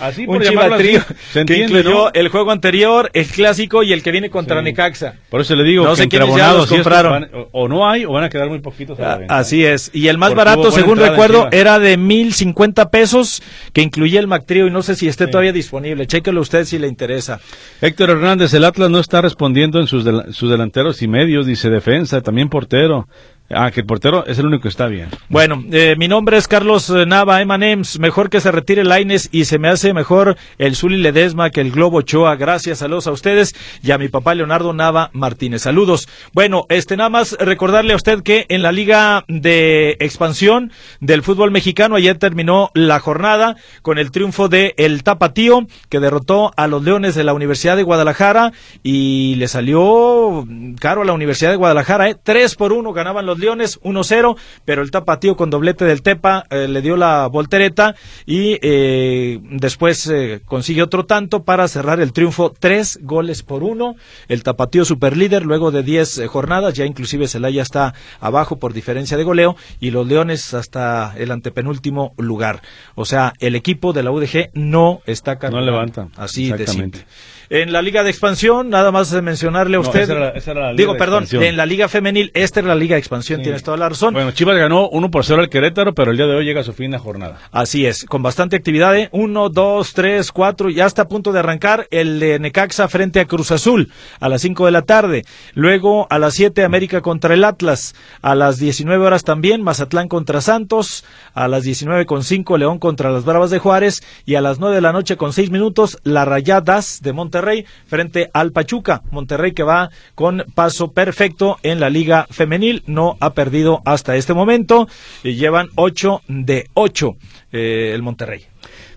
[SPEAKER 2] Así *laughs*
[SPEAKER 1] un
[SPEAKER 2] por llamarlo así,
[SPEAKER 1] Chivatrío,
[SPEAKER 2] se
[SPEAKER 1] que
[SPEAKER 2] entiende,
[SPEAKER 1] incluyó
[SPEAKER 2] ¿no?
[SPEAKER 1] el juego anterior, el clásico y el que viene contra
[SPEAKER 2] Sí.
[SPEAKER 1] Necaxa.
[SPEAKER 2] Por eso le digo
[SPEAKER 1] No
[SPEAKER 2] que entre abonados estos
[SPEAKER 1] compraron.
[SPEAKER 2] van- o, o no hay o van a quedar muy poquitos. a la
[SPEAKER 1] Ah,
[SPEAKER 2] venta.
[SPEAKER 1] Así es. Y el más
[SPEAKER 2] Porque
[SPEAKER 1] barato, según recuerdo, era de mil cincuenta pesos, que incluía el Mactrío y no sé si esté
[SPEAKER 2] Sí.
[SPEAKER 1] todavía disponible. Chéquelo usted si le interesa.
[SPEAKER 2] Héctor Hernández, el Atlas no está respondiendo en sus, del- sus delanteros y medios, dice defensa, también portero. Ah, que el portero es el único que está bien.
[SPEAKER 1] Bueno, eh, mi nombre es Carlos eh, Nava Emanems. Mejor que se retire Laines y se me hace mejor el Zuli Ledesma que el Globo Ochoa. Gracias, saludos a ustedes y a mi papá Leonardo Nava Martínez. Saludos. Bueno, este nada más recordarle a usted que en la Liga de Expansión del fútbol mexicano ayer terminó la jornada con el triunfo de el Tapatío que derrotó a los Leones de la Universidad de Guadalajara y le salió caro a la Universidad de Guadalajara, ¿eh? 3 por 1 ganaban los Leones, 1-0, pero el Tapatío con doblete del Tepa eh, le dio la voltereta y eh, después eh, consigue otro tanto para cerrar el triunfo, 3 goles por 1. El Tapatío superlíder luego de 10 eh, jornadas, ya inclusive Celaya está abajo por diferencia de goleo y los Leones hasta el antepenúltimo lugar. O sea, el equipo de la UDG no está carburando.
[SPEAKER 2] levanta.
[SPEAKER 1] Así de
[SPEAKER 2] Exactamente.
[SPEAKER 1] simple. En la Liga de Expansión, nada más de mencionarle a
[SPEAKER 2] No,
[SPEAKER 1] usted.
[SPEAKER 2] esa era la- esa era la Liga
[SPEAKER 1] digo,
[SPEAKER 2] de
[SPEAKER 1] perdón, en la Liga Femenil, esta es la Liga de Expansión,
[SPEAKER 2] Sí.
[SPEAKER 1] tienes toda la razón.
[SPEAKER 2] Bueno, Chivas ganó 1 por 0 al Querétaro, pero el día de hoy llega a su fin de jornada.
[SPEAKER 1] Así es, con bastante actividad, ¿eh? Uno, dos, tres, cuatro, ya está a punto de arrancar el de Necaxa frente a Cruz Azul a las cinco de la tarde. Luego a las siete América contra el Atlas. A las 19 horas también Mazatlán contra Santos. A las 19 con cinco León contra las Bravas de Juárez. Y a las nueve de la noche con seis minutos la Rayadas de Monterrey frente al Pachuca. Monterrey que va con paso perfecto en la Liga Femenil. No ha perdido hasta este momento. Y llevan ocho de ocho eh, el Monterrey.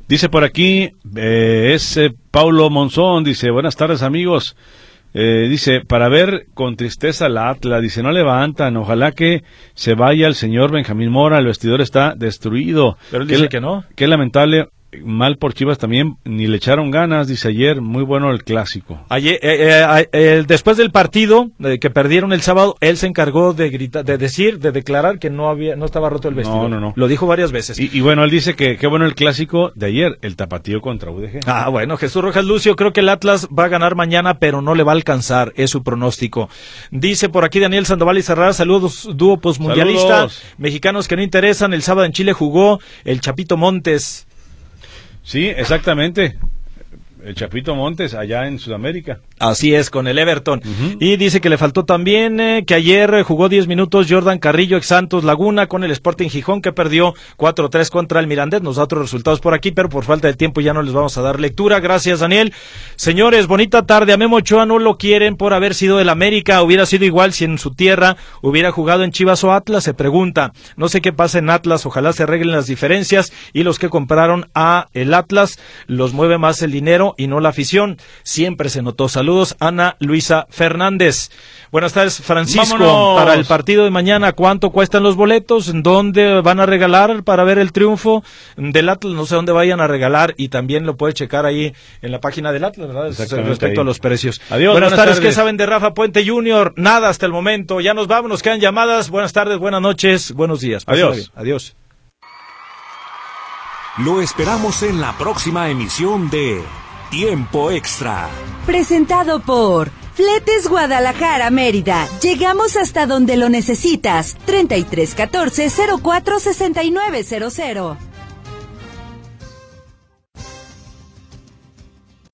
[SPEAKER 2] Dice por aquí, eh, es eh, Paulo Monzón, dice, buenas tardes amigos. Eh, dice, para ver con tristeza la Atlas, dice, no levantan, ojalá que se vaya el señor Benjamín Mora, el vestidor está destruido.
[SPEAKER 1] Pero él
[SPEAKER 2] Qué
[SPEAKER 1] dice que no.
[SPEAKER 2] Qué lamentable, mal por Chivas también, ni le echaron ganas, dice ayer, muy bueno el clásico.
[SPEAKER 1] Ayer, eh, eh, eh, después del partido eh, que perdieron el sábado, él se encargó de gritar, de decir, de declarar que no había, no estaba roto el vestido.
[SPEAKER 2] No, no, no.
[SPEAKER 1] Lo dijo varias veces.
[SPEAKER 2] Y, y bueno, él dice que qué bueno el clásico de ayer, el tapatío contra UDG.
[SPEAKER 1] Ah, bueno, Jesús Rojas Lucio, creo que el Atlas va a ganar mañana, pero no le va a alcanzar, es su pronóstico. Dice por aquí Daniel Sandoval y Cerrada, saludos, dúo posmundialista,
[SPEAKER 2] Saludos.
[SPEAKER 1] mexicanos que no interesan, el sábado en Chile jugó el Chapito Montes.
[SPEAKER 2] Sí, exactamente. El Chapito Montes, allá en Sudamérica.
[SPEAKER 1] Así es, con el Everton. Y dice que le faltó también eh, que ayer eh, jugó 10 minutos Jordan Carrillo ex Santos Laguna con el Sporting Gijón que perdió 4-3 contra el Mirandés. Nos da otros resultados por aquí, pero por falta de tiempo ya no les vamos a dar lectura. Gracias, Daniel. Señores, bonita tarde. A Memo Ochoa no lo quieren por haber sido del América. Hubiera sido igual si en su tierra hubiera jugado en Chivas o Atlas, se pregunta. No sé qué pasa en Atlas. Ojalá se arreglen las diferencias y los que compraron a el Atlas los mueve más el dinero y no la afición. Siempre se notó. Saludos, Ana Luisa Fernández. Buenas tardes, Francisco.
[SPEAKER 2] Vámonos.
[SPEAKER 1] Para el partido de mañana, ¿cuánto cuestan los boletos? ¿Dónde van a regalar para ver el triunfo del Atlas? No sé dónde vayan a regalar y también lo puede checar ahí en la página del Atlas, ¿verdad? Respecto
[SPEAKER 2] ahí.
[SPEAKER 1] a los precios.
[SPEAKER 2] Adiós,
[SPEAKER 1] buenas,
[SPEAKER 2] buenas
[SPEAKER 1] tardes. ¿Qué saben de Rafa Puente Jr.? Nada hasta el momento. Ya nos vamos, nos quedan llamadas. Buenas tardes, buenas noches, buenos días. Pásenla
[SPEAKER 2] Adiós.
[SPEAKER 1] bien. Adiós.
[SPEAKER 6] Lo esperamos en la próxima emisión de Tiempo Extra.
[SPEAKER 7] Presentado por Fletes Guadalajara Mérida. Llegamos hasta donde lo necesitas. 3314 046900.